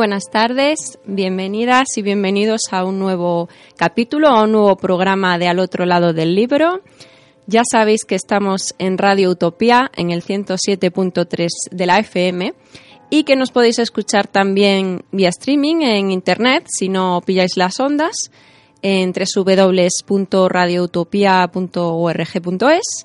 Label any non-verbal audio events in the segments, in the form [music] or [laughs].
buenas tardes, bienvenidas y bienvenidos a un nuevo capítulo, a un nuevo programa de Al otro lado del libro. Ya sabéis que estamos en Radio Utopía, en el 107.3 de la FM, y que nos podéis escuchar también vía streaming en Internet, si no pilláis las ondas, en www.radioutopia.org.es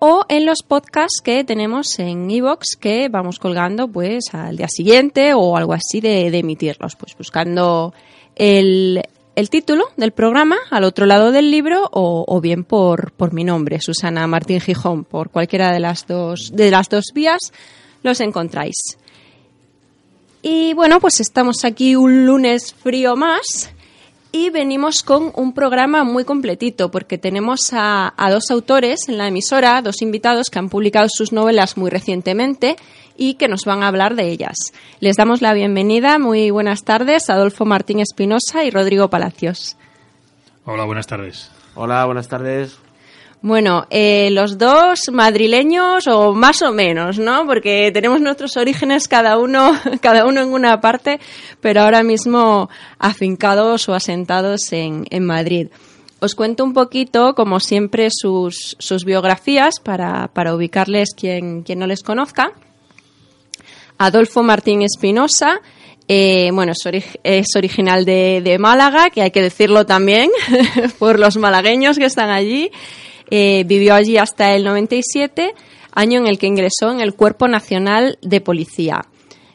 o en los podcasts que tenemos en iVoox que vamos colgando pues al día siguiente o algo así de, emitirlos, pues buscando el, título del programa al otro lado del libro o, bien por, por, mi nombre, Susana Martín Gijón, por cualquiera de las dos, de las dos vías los encontráis. Y bueno, pues estamos aquí un lunes frío más y venimos con un programa muy completito porque tenemos a, dos autores en la emisora, dos invitados que han publicado sus novelas muy recientemente y que nos van a hablar de ellas. Les damos la bienvenida, muy buenas tardes, Adolfo Martín Espinosa y Rodrigo Palacios. Hola, buenas tardes. Hola, buenas tardes. Bueno, eh, los dos madrileños o más o menos, ¿no? Porque tenemos nuestros orígenes cada uno, [laughs] cada uno en una parte, pero ahora mismo afincados o asentados en, en Madrid. Os cuento un poquito, como siempre, sus, sus biografías para, para ubicarles quien, no les conozca. Adolfo Martín Espinosa, eh, bueno, es, original de, de, Málaga, que hay que decirlo también [laughs] por los malagueños que están allí. Eh, vivió allí hasta el 97, año en el que ingresó en el Cuerpo Nacional de Policía.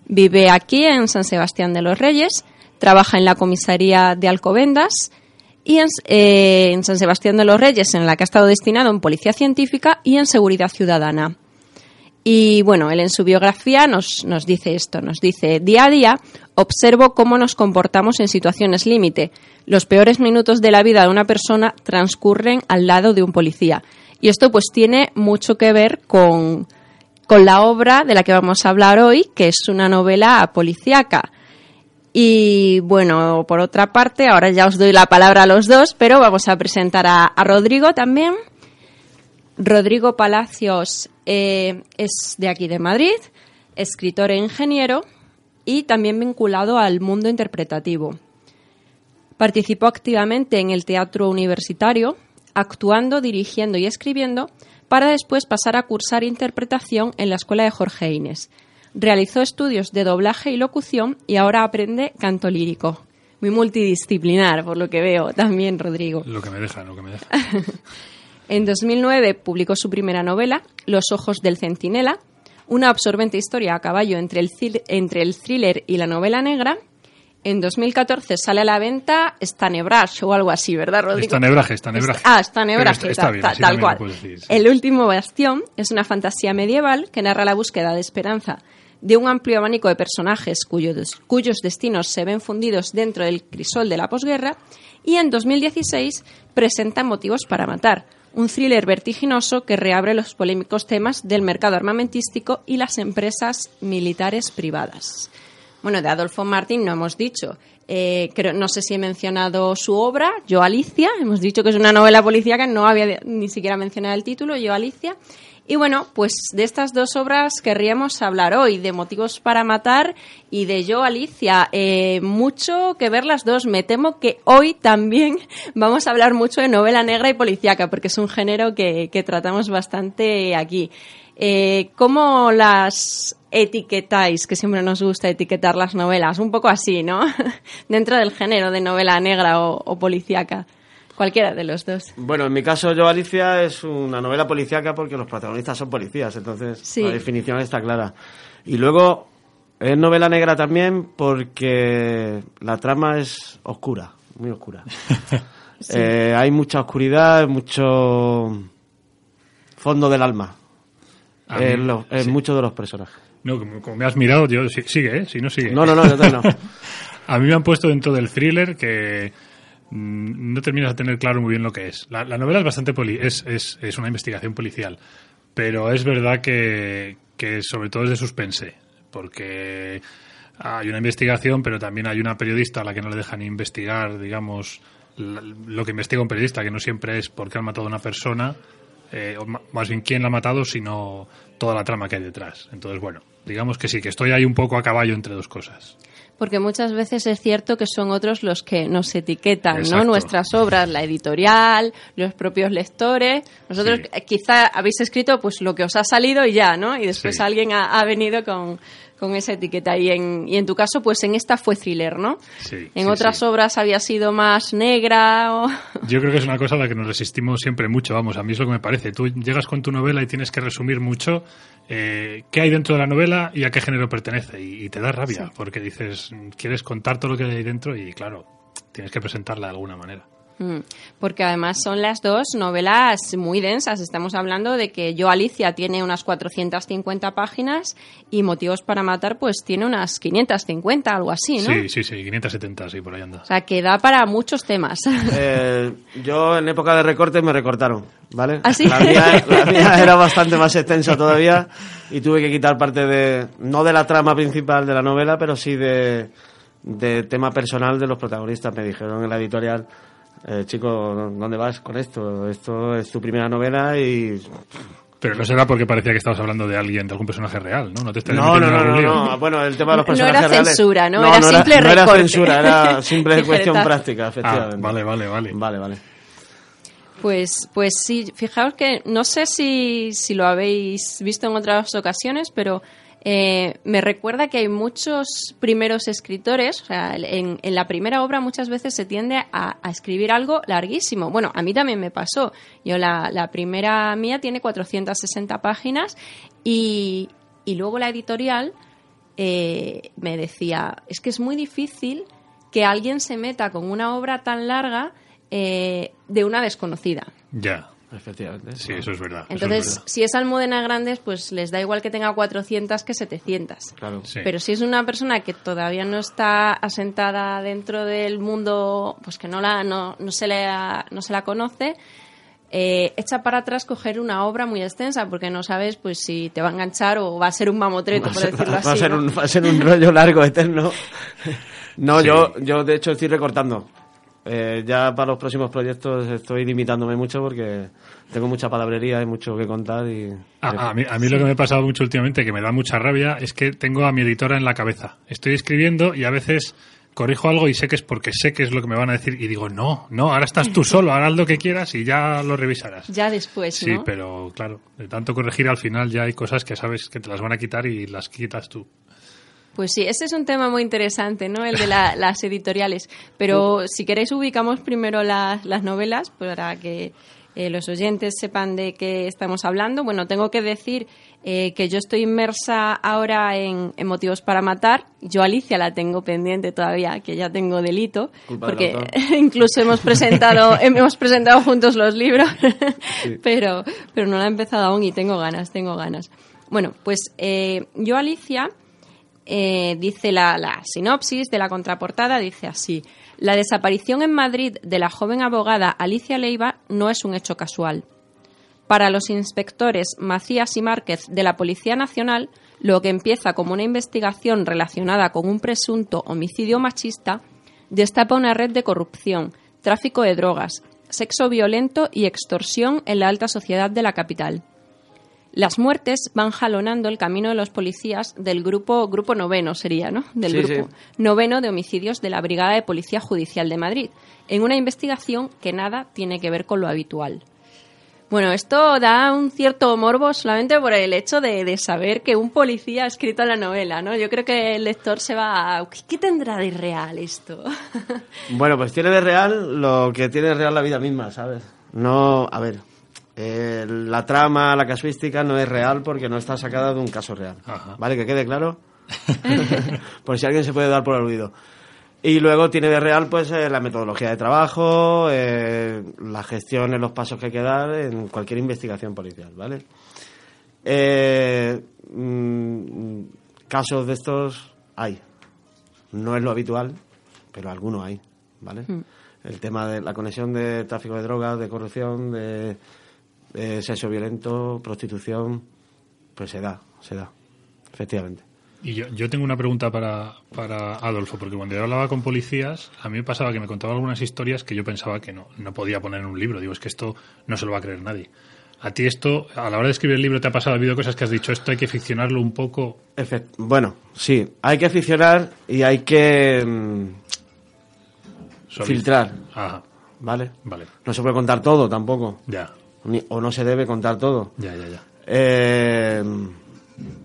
Vive aquí en San Sebastián de los Reyes, trabaja en la comisaría de Alcobendas y en, eh, en San Sebastián de los Reyes, en la que ha estado destinado en Policía Científica y en Seguridad Ciudadana. Y bueno, él en su biografía nos, nos dice esto, nos dice, día a día observo cómo nos comportamos en situaciones límite. Los peores minutos de la vida de una persona transcurren al lado de un policía. Y esto pues tiene mucho que ver con, con la obra de la que vamos a hablar hoy, que es una novela policíaca. Y bueno, por otra parte, ahora ya os doy la palabra a los dos, pero vamos a presentar a, a Rodrigo también. Rodrigo Palacios eh, es de aquí de Madrid, escritor e ingeniero y también vinculado al mundo interpretativo. Participó activamente en el teatro universitario, actuando, dirigiendo y escribiendo, para después pasar a cursar interpretación en la Escuela de Jorge Inés. Realizó estudios de doblaje y locución y ahora aprende canto lírico. Muy multidisciplinar, por lo que veo, también, Rodrigo. Lo que me deja, lo que me deja. [laughs] En 2009 publicó su primera novela, Los ojos del centinela, una absorbente historia a caballo entre el, entre el thriller y la novela negra. En 2014 sale a la venta Stanebraj o algo así, ¿verdad, Rodrigo? Stanebraje, Stanebraje. Ah, Stanebraje, tal, cual. El último bastión es una fantasía medieval que narra la búsqueda de esperanza de un amplio abanico de personajes cuyos, cuyos destinos se ven fundidos dentro del crisol de la posguerra y en 2016 presenta Motivos para matar, un thriller vertiginoso que reabre los polémicos temas del mercado armamentístico y las empresas militares privadas. Bueno, de Adolfo Martín no hemos dicho. Eh, no sé si he mencionado su obra, Yo Alicia. Hemos dicho que es una novela policíaca, no había ni siquiera mencionado el título, Yo Alicia. Y bueno, pues de estas dos obras querríamos hablar hoy, de Motivos para Matar y de Yo, Alicia. Eh, mucho que ver las dos. Me temo que hoy también [laughs] vamos a hablar mucho de novela negra y policíaca, porque es un género que, tratamos bastante aquí. Eh, ¿Cómo las etiquetáis? Que siempre nos gusta etiquetar las novelas. Un poco así, ¿no? [laughs] Dentro del género de novela negra o, o policíaca. Cualquiera de los dos. Bueno, en mi caso, Yo Alicia es una novela policíaca porque los protagonistas son policías, entonces la definición está clara. Y luego, Es novela negra también porque la trama es oscura, muy oscura. [laughs] Eh, hay mucha oscuridad, mucho fondo del alma en, lo- en sí. muchos de los personajes. No, como, como me has mirado, yo sí- sigue, ¿eh? Si no sigue. No, no, no, yo no. [laughs] A mí me han puesto dentro del thriller que mm, no terminas de tener claro muy bien lo que es. La, la novela es bastante poli es, es, es una investigación policial, pero es verdad que, que sobre todo es de suspense, porque hay una investigación, pero también hay una periodista a la que no le dejan investigar, digamos, lo que investiga un periodista, que no siempre es por qué han matado a una persona, eh, o más bien quién la ha matado, sino toda la trama que hay detrás. Entonces, bueno, digamos que sí, que estoy ahí un poco a caballo entre dos cosas. Porque muchas veces es cierto que son otros los que nos etiquetan, ¿no? Nuestras obras, la editorial, los propios lectores. Nosotros Sí. eh, quizá habéis escrito pues lo que os ha salido y ya, ¿no? Y después Sí. alguien ha, ha venido con, con esa etiqueta. Y en, y en tu caso, pues en esta fue thriller, ¿no? Sí, en sí, otras sí. obras había sido más negra o... [laughs] Yo creo que es una cosa a la que nos resistimos siempre mucho, vamos, a mí es lo que me parece. Tú llegas con tu novela y tienes que resumir mucho eh, qué hay dentro de la novela y a qué género pertenece. Y, y te da rabia, Sí. porque dices, quieres contar todo lo que hay dentro y claro, tienes que presentarla de alguna manera. Mm, Porque además son las dos novelas muy densas. Estamos hablando de que Yo Alicia tiene unas 450 páginas y Motivos para Matar pues tiene unas 550, algo así, ¿no? Sí, sí, sí, 570, sí, por ahí anda. O sea, que da para muchos temas. [laughs] Eh, yo en época de recortes me recortaron, ¿vale? ¿Ah, sí? la, mía, la mía [laughs] era bastante más extensa todavía y tuve que quitar parte de, no de la trama principal de la novela, pero sí de, de tema personal de los protagonistas. Me dijeron en la editorial, eh, chico, ¿dónde vas con esto? Esto es tu primera novela y... Pero no será porque parecía que estabas hablando de alguien, de algún personaje real, ¿no? No te estás No, no, no, no, no. Bueno, el tema de los No era personajes reales- censura, ¿no? Era simple no era censura, era [laughs] simple cuestión práctica, Ah, efectivamente. vale, vale, vale. Vale, vale. Pues, pues sí, fijaos que no sé si, si lo habéis visto en otras ocasiones, pero eh, me recuerda que hay muchos primeros escritores, o sea, en, en la primera obra muchas veces se tiende a, escribir algo larguísimo. Bueno, a mí también me pasó. Yo la, la primera mía tiene 460 páginas y, y luego la editorial eh, me decía, es que es muy difícil que alguien se meta con una obra tan larga eh, de una desconocida. Ya, Efectivamente. sí, eso es verdad. es Entonces, verdad. si es Almudena Grandes, pues les da igual que tenga 400 que 700. Claro. Sí. Pero si es una persona que todavía no está asentada dentro del mundo, pues que no la no, no se le ha- no se la conoce, eh, echa para atrás coger una obra muy extensa porque no sabes pues si te va a enganchar o va a ser un mamotreto, Va a por ser- decirlo [laughs] va así. a ser ¿no? un, va a ser un rollo largo, eterno. [laughs] No, Sí. yo, yo de hecho estoy recortando. Eh, ya para los próximos proyectos estoy limitándome mucho porque tengo mucha palabrería y mucho que contar y... A, a mí, a mí lo que me ha pasado mucho últimamente, que me da mucha rabia, es que tengo a mi editora en la cabeza. Estoy escribiendo y a veces corrijo algo y sé que es porque sé que es lo que me van a decir y digo, no, no, ahora estás tú solo, haz lo que quieras y ya lo revisarás. Ya después, Sí, ¿no? pero claro, de tanto corregir al final ya hay cosas que sabes que te las van a quitar y las quitas tú. Pues sí, ese es un tema muy interesante, ¿no? El de la- [laughs] las editoriales. Pero si queréis ubicamos primero las, las novelas para que eh, los oyentes sepan de qué estamos hablando. Bueno, tengo que decir eh, que yo estoy inmersa ahora en, en Motivos para Matar. Yo Alicia la tengo pendiente todavía, que ya tengo delito, Culpa porque [laughs] incluso hemos presentado [laughs] hemos presentado juntos los libros, pero pero no la he empezado aún y tengo ganas, tengo ganas. Bueno, pues eh, yo Alicia eh, dice la, la sinopsis de la contraportada, dice así. La desaparición en Madrid de la joven abogada Alicia Leiva no es un hecho casual. Para los inspectores Macías y Márquez de la Policía Nacional, lo que empieza como una investigación relacionada con un presunto homicidio machista destapa una red de corrupción, tráfico de drogas, sexo violento y extorsión en la alta sociedad de la capital. Las muertes van jalonando el camino de los policías del grupo grupo noveno sería, ¿no? Del Sí, grupo sí. noveno de homicidios de la Brigada de Policía Judicial de Madrid, en una investigación que nada tiene que ver con lo habitual. Bueno, esto da un cierto morbo solamente por el hecho de, de saber que un policía ha escrito la novela, ¿no? Yo creo que el lector se va a... ¿Qué, qué tendrá de real esto? [laughs] Bueno, pues tiene de real lo que tiene de real la vida misma, ¿sabes? No, a ver, eh, la trama, la casuística no es real porque no está sacada de un caso real. Ajá. ¿Vale? Que quede claro. [laughs] por si alguien se puede dar por aludido. Y luego tiene de real pues eh, la metodología de trabajo, eh, la gestión en los pasos que hay que dar en cualquier investigación policial, ¿vale? Eh, mm, casos de estos hay. No es lo habitual, pero algunos hay, ¿vale? El tema de la conexión de tráfico de drogas, de corrupción, de, de sexo violento, prostitución, pues se da, se da, efectivamente. Y yo, yo tengo una pregunta para, para Adolfo, porque cuando yo hablaba con policías, a mí me pasaba que me contaba algunas historias que yo pensaba que no, no podía poner en un libro. Digo, es que esto no se lo va a creer nadie. ¿A ti esto, a la hora de escribir el libro, te ha pasado? ¿Ha habido cosas que has dicho, esto hay que ficcionarlo un poco? Efect- bueno, sí, hay que aficionar y hay que mm, filtrar, Ajá, ¿vale? vale. No se puede contar todo tampoco, Ya, o no se debe contar todo. ya, ya, ya. Eh,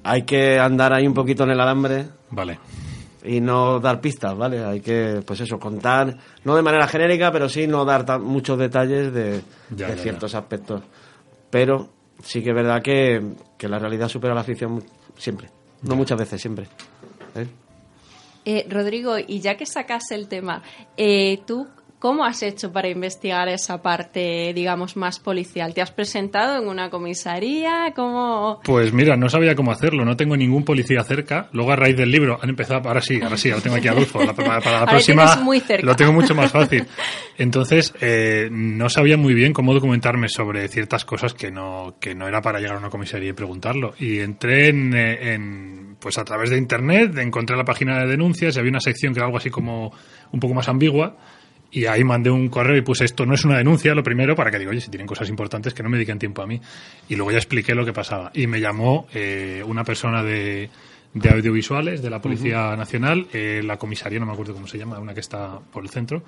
hay que andar ahí un poquito en el alambre Vale. y no dar pistas, ¿vale? Hay que, pues eso, contar, no de manera genérica, pero sí no dar tan- muchos detalles de, Ya, de ya, ciertos aspectos. Pero sí que es verdad que, que la realidad supera la ficción siempre. No muchas veces, siempre. ¿eh? Eh, Rodrigo, y ya que sacas el tema, eh, ¿tú cómo has hecho para investigar esa parte, digamos, más policial? ¿Te has presentado en una comisaría? ¿Cómo...? Pues mira, no sabía cómo hacerlo, no tengo ningún policía cerca. Luego a raíz del libro han empezado, ahora sí, ahora sí, ahora tengo aquí a Adolfo. La- para, para la [laughs] Ahora próxima muy cerca. lo tengo mucho más fácil. Entonces, eh, no sabía muy bien cómo documentarme sobre ciertas cosas que no, que no era para llegar a una comisaría y preguntarlo. Y entré en, eh, en, pues a través de internet, encontré la página de denuncias y había una sección que era algo así como un poco más ambigua. Y ahí mandé un correo y puse esto no es una denuncia, lo primero, para que digo, oye, si tienen cosas importantes que no me dediquen tiempo a mí. Y luego ya expliqué lo que pasaba. Y me llamó eh, una persona de, de audiovisuales de la Policía Nacional, eh, la comisaría, no me acuerdo cómo se llama, una que está por el centro.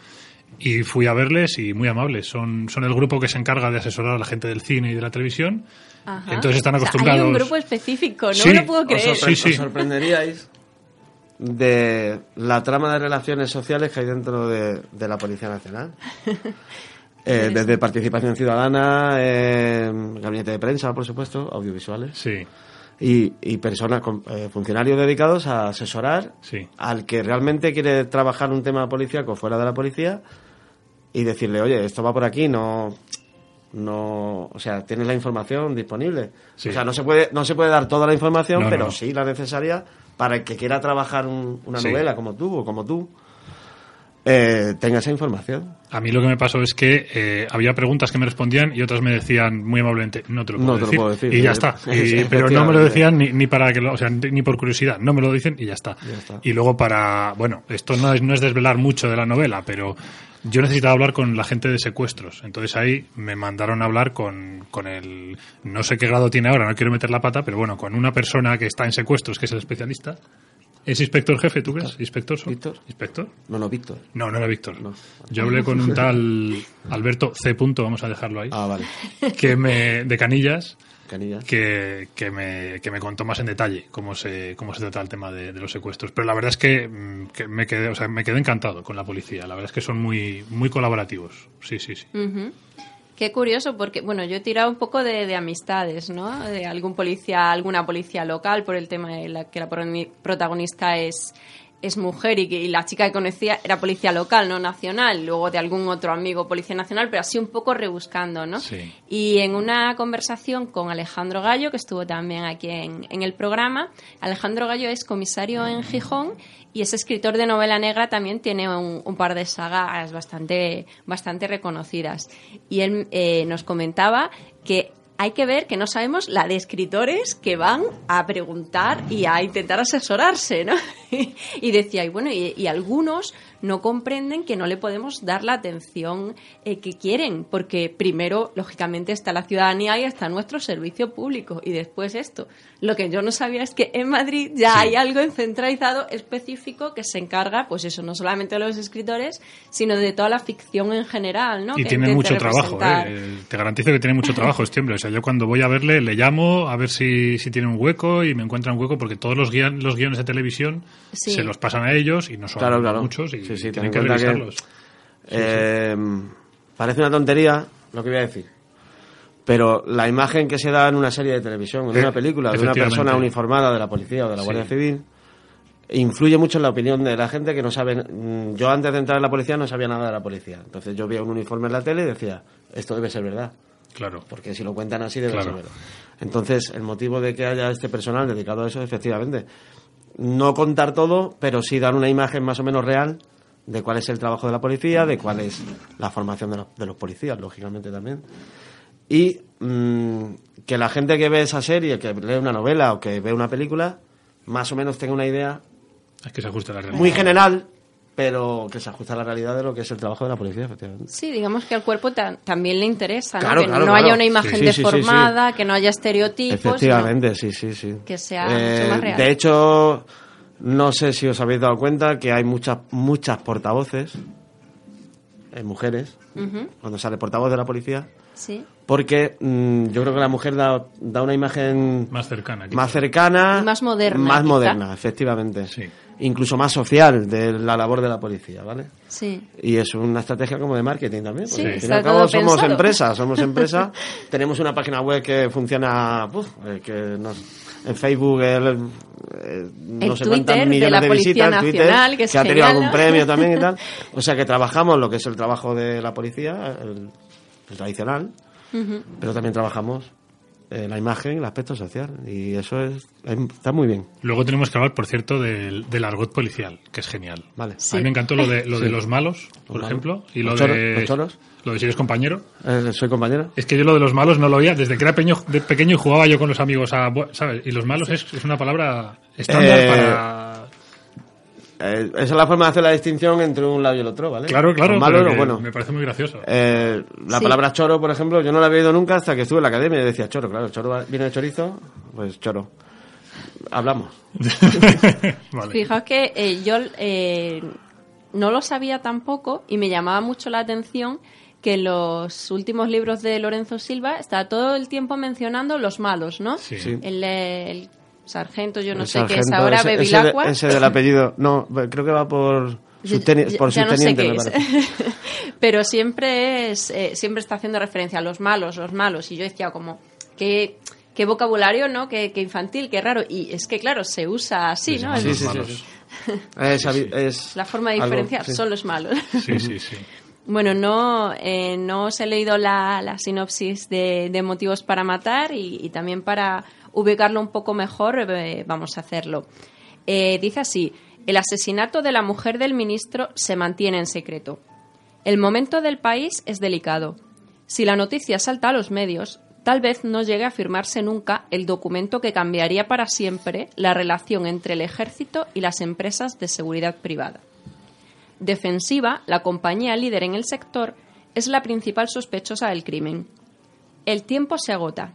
Y fui a verles y muy amables. Son, son el grupo que se encarga de asesorar a la gente del cine y de la televisión. Ajá. Entonces están O sea, acostumbrados. hay un grupo específico, no Sí, me lo puedo creer. Os, sorpre- Sí, sí. os sorprenderíais de la trama de relaciones sociales que hay dentro de, de la Policía Nacional. [laughs] Eh, desde participación ciudadana, eh, gabinete de prensa, por supuesto, audiovisuales, Sí, y, y personas, con- eh, funcionarios dedicados a asesorar sí. al que realmente quiere trabajar un tema policíaco fuera de la policía y decirle, oye, esto va por aquí, no, no, o sea, tienes la información disponible. Sí. O sea, no se puede, no se puede dar toda la información, no, pero no. sí la necesaria para el que quiera trabajar un- una Sí. novela como tú o como tú, eh, tenga esa información. A mí lo que me pasó es que eh, había preguntas que me respondían y otras me decían muy amablemente, no te lo puedo, No te lo decir. puedo decir, Y ya eh, está. [laughs] Y- pero no me lo decían ni, ni para que lo, o sea, ni por curiosidad, no me lo dicen y ya está. Ya está. Y luego para, bueno, esto no es, no es desvelar mucho de la novela, pero yo necesitaba hablar con la gente de secuestros. Entonces ahí me mandaron a hablar con, con el, no sé qué grado tiene ahora, no quiero meter la pata, pero bueno, con una persona que está en secuestros, que es el especialista. ¿Es inspector jefe, tú crees? ¿Inspector? son? Víctor. ¿Inspector? No, no, Víctor. No, no era Víctor. No. Yo hablé con un [laughs] tal Alberto C. Punto, vamos a dejarlo ahí, Ah, vale. que me, de Canillas, Canillas. que, que, me, que me contó más en detalle cómo se, cómo se trata el tema de, de los secuestros. Pero la verdad es que, mm, que me quedé, o sea, me quedé encantado con la policía. La verdad es que son muy, muy colaborativos. Sí, sí, sí. Qué curioso, porque bueno, yo he tirado un poco de, de amistades, ¿no? De algún policía, alguna policía local, por el tema de la, que la protagonista es, es mujer y, que, y la chica que conocía era policía local, no nacional. Luego de algún otro amigo policía nacional, pero así un poco rebuscando, ¿no? Sí. Y en una conversación con Alejandro Gallo, que estuvo también aquí en, en el programa, Alejandro Gallo es comisario en Gijón y es escritor de novela negra, también tiene un, un par de sagas bastante, bastante reconocidas. Y él eh, nos comentaba que hay que ver que no sabemos la de escritores que van a preguntar y a intentar asesorarse, ¿no? [laughs] y decía, y bueno, y, y algunos no comprenden que no le podemos dar la atención eh, que quieren, porque primero, lógicamente, está la ciudadanía y está nuestro servicio público, y después esto. Lo que yo no sabía es que en Madrid ya Sí. hay algo centralizado específico que se encarga, pues eso, no solamente de los escritores, sino de toda la ficción en general, ¿no? Y Que tiene intente mucho trabajo. ¿eh? Te garantizo que tiene mucho trabajo este hombre. O sea, yo cuando voy a verle, le llamo a ver si, si tiene un hueco y me encuentra un hueco porque todos los, guion- los guiones de televisión Sí. se los pasan a ellos y no son Claro, claro. muchos y Sí, sí, ten tienen en que cuenta que- revisarlos. Eh, Parece una tontería lo que voy a decir. Pero la imagen que se da en una serie de televisión, en Eh, una película, de una persona uniformada de la policía o de la Sí. Guardia Civil, influye mucho en la opinión de la gente que no sabe. mm, Yo antes de entrar en la policía no sabía nada de la policía. Entonces yo veía un uniforme en la tele y decía, esto debe ser verdad. Claro. Porque si lo cuentan así debe Claro. ser verdad. Entonces, el motivo de que haya este personal dedicado a eso, efectivamente, no contar todo, pero sí dar una imagen más o menos real de cuál es el trabajo de la policía, de cuál es la formación de los, de los policías, lógicamente también. Y mm, que la gente que ve esa serie, que lee una novela o que ve una película, más o menos tenga una idea Es que se ajusta a la realidad. muy general, pero que se ajusta a la realidad de lo que es el trabajo de la policía, efectivamente. Sí, digamos que al cuerpo ta- también le interesa, ¿no? Claro, que claro, no claro. haya una imagen Sí, sí, sí, sí, deformada, que no haya estereotipos. Efectivamente, sí, sí, sí. Que sea mucho más real. De hecho, no sé si os habéis dado cuenta que hay muchas muchas portavoces, eh, mujeres, cuando sale portavoz de la policía, Sí. porque mm, yo creo que la mujer da, da una imagen Más cercana. quizá. más cercana, Y más moderna, más quizá. moderna, efectivamente, Sí. Incluso más social de la labor de la policía, ¿vale? Sí. Y es una estrategia como de marketing también. Porque Sí, al fin y al cabo somos pensado. empresa, somos empresa. [laughs] tenemos una página web que funciona, uf, eh, que nos, en Facebook el, eh, no El sé Twitter cuántas de millones la de Policía visitas, Twitter, Nacional, que es ha tenido algún ¿no? premio también y [laughs] tal. O sea que trabajamos lo que es el trabajo de la policía, el, el tradicional, pero también trabajamos eh, la imagen, el aspecto social. Y eso es, está muy bien. Luego tenemos que hablar, por cierto, del, del argot policial, que es genial. Vale. Sí. A mí me encantó lo de, lo de Sí. los malos, por ejemplo, y lo Los choros, de los choros. lo de si eres compañero. Eh, soy compañero. Es que yo lo de los malos no lo oía desde que era pequeño, de pequeño y jugaba yo con los amigos a, ¿sabes? Y los malos es, es una palabra estándar Eh, para Eh, esa es la forma de hacer la distinción entre un lado y el otro, ¿vale? Claro, claro, Lo malo bueno. me parece muy gracioso. Eh, la Sí. palabra choro, por ejemplo, yo no la había oído nunca hasta que estuve en la academia y decía choro, claro, choro viene de chorizo, pues choro. Hablamos. [laughs] vale. Fijaos que eh, yo eh, no lo sabía tampoco y me llamaba mucho la atención que en los últimos libros de Lorenzo Silva está todo el tiempo mencionando los malos, ¿no? Sí. Sí. El, el sargento, yo no El sé qué es ahora, ese, ese, de- Bevilacqua. ese del apellido, no, creo que va por, subteni- Ya- por ya no sé subteniente, qué me es. parece. [laughs] Pero siempre es, eh, siempre está haciendo referencia a los malos, los malos. Y yo decía como, qué, qué vocabulario, ¿no? Qué, qué infantil, qué raro. Y es que, claro, se usa así, ¿no? Los Sí, sí, sí, [laughs] malos. sí. Es, La forma de algo, diferenciar sí. son los malos. Sí, sí, sí. [laughs] Bueno, no, eh, no os he leído la, la sinopsis de, de Motivos para Matar y, y también para ubicarlo un poco mejor eh, vamos a hacerlo. Eh, dice así, el asesinato de la mujer del ministro se mantiene en secreto. El momento del país es delicado. Si la noticia salta a los medios, tal vez no llegue a firmarse nunca el documento que cambiaría para siempre la relación entre el ejército y las empresas de seguridad privada. Defensiva, la compañía líder en el sector, es la principal sospechosa del crimen. El tiempo se agota.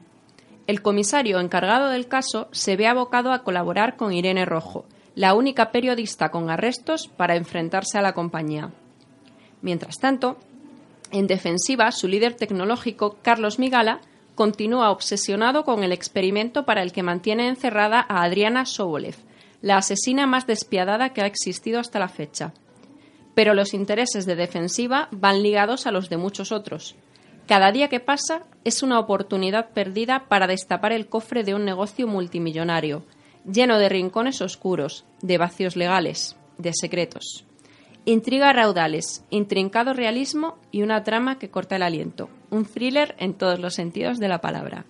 El comisario encargado del caso se ve abocado a colaborar con Irene Rojo, la única periodista con arrestos para enfrentarse a la compañía. Mientras tanto, en defensiva, su líder tecnológico, Carlos Migala, continúa obsesionado con el experimento para el que mantiene encerrada a Adriana Sobolev, la asesina más despiadada que ha existido hasta la fecha. Pero los intereses de defensiva van ligados a los de muchos otros. Cada día que pasa es una oportunidad perdida para destapar el cofre de un negocio multimillonario, lleno de rincones oscuros, de vacíos legales, de secretos. Intriga raudales, intrincado realismo y una trama que corta el aliento. Un thriller en todos los sentidos de la palabra.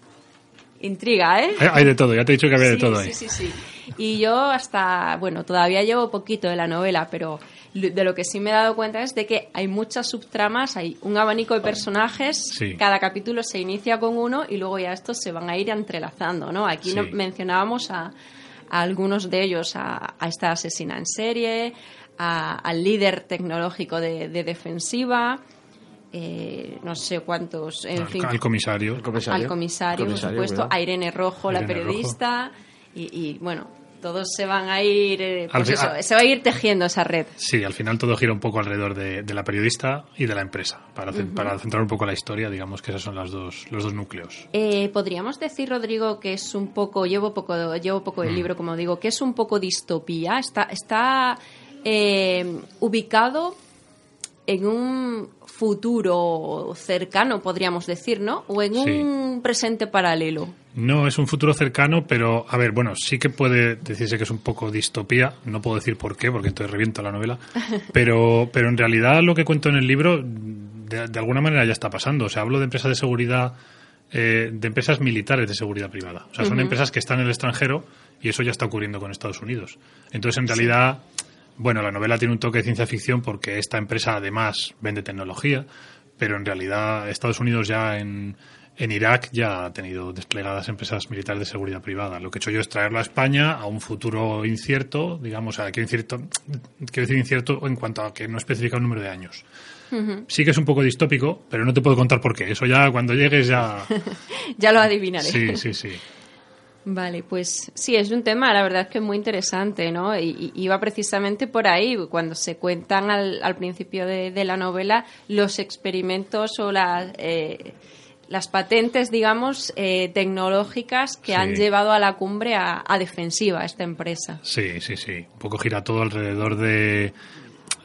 Intriga, ¿eh? Hay, de todo, ya te he dicho que había de todo sí, ahí. Sí, sí, Y yo hasta, bueno, todavía llevo poquito de la novela, pero de lo que sí me he dado cuenta es de que hay muchas subtramas, hay un abanico de personajes, Sí. cada capítulo se inicia con uno y luego ya estos se van a ir entrelazando, ¿no? Aquí no- mencionábamos a, a algunos de ellos, a, a esta asesina en serie, a- al líder tecnológico de, de defensiva, eh, no sé cuántos, en al, fin al comisario. Comisario. al comisario, Comisario, por supuesto, cuidado. a Irene Rojo, la periodista, y, y, bueno, todos se van a ir, eh, pues eso, se va a ir tejiendo esa red. Sí, al final todo gira un poco alrededor de, de la periodista y de la empresa. Para, ce- para centrar un poco la historia, digamos que esos son las dos, los dos núcleos. Eh, Podríamos decir, Rodrigo, que es un poco, llevo poco, llevo poco Mm. del libro, como digo, que es un poco distopía, está, está eh, ubicado en un futuro cercano, podríamos decir, ¿no? O en Sí. un presente paralelo. No, es un futuro cercano, pero a ver, bueno, sí que puede decirse que es un poco distopía, no puedo decir por qué, porque entonces reviento la novela, [laughs] pero, pero en realidad lo que cuento en el libro de, de alguna manera ya está pasando. O sea, hablo de empresas de seguridad, eh, de empresas militares de seguridad privada. O sea, son empresas que están en el extranjero y eso ya está ocurriendo con Estados Unidos. Entonces, en realidad, bueno, la novela tiene un toque de ciencia ficción porque esta empresa además vende tecnología, pero en realidad Estados Unidos ya en, en Irak ya ha tenido desplegadas empresas militares de seguridad privada. Lo que he hecho yo es traerlo a España a un futuro incierto, digamos, a, quiero, incierto, quiero decir incierto en cuanto a que no especifica un número de años. Sí que es un poco distópico, pero no te puedo contar por qué. Eso ya cuando llegues ya... [laughs] ya lo adivinaré. Sí, sí, sí. Vale, pues sí, es un tema, la verdad es que es muy interesante, ¿no? Y, y va precisamente por ahí, cuando se cuentan al, al principio de, de, la novela los experimentos o las, eh, las patentes, digamos, eh, tecnológicas que Sí. han llevado a la cumbre a, a defensiva a esta empresa. Sí, sí, sí. Un poco gira todo alrededor de,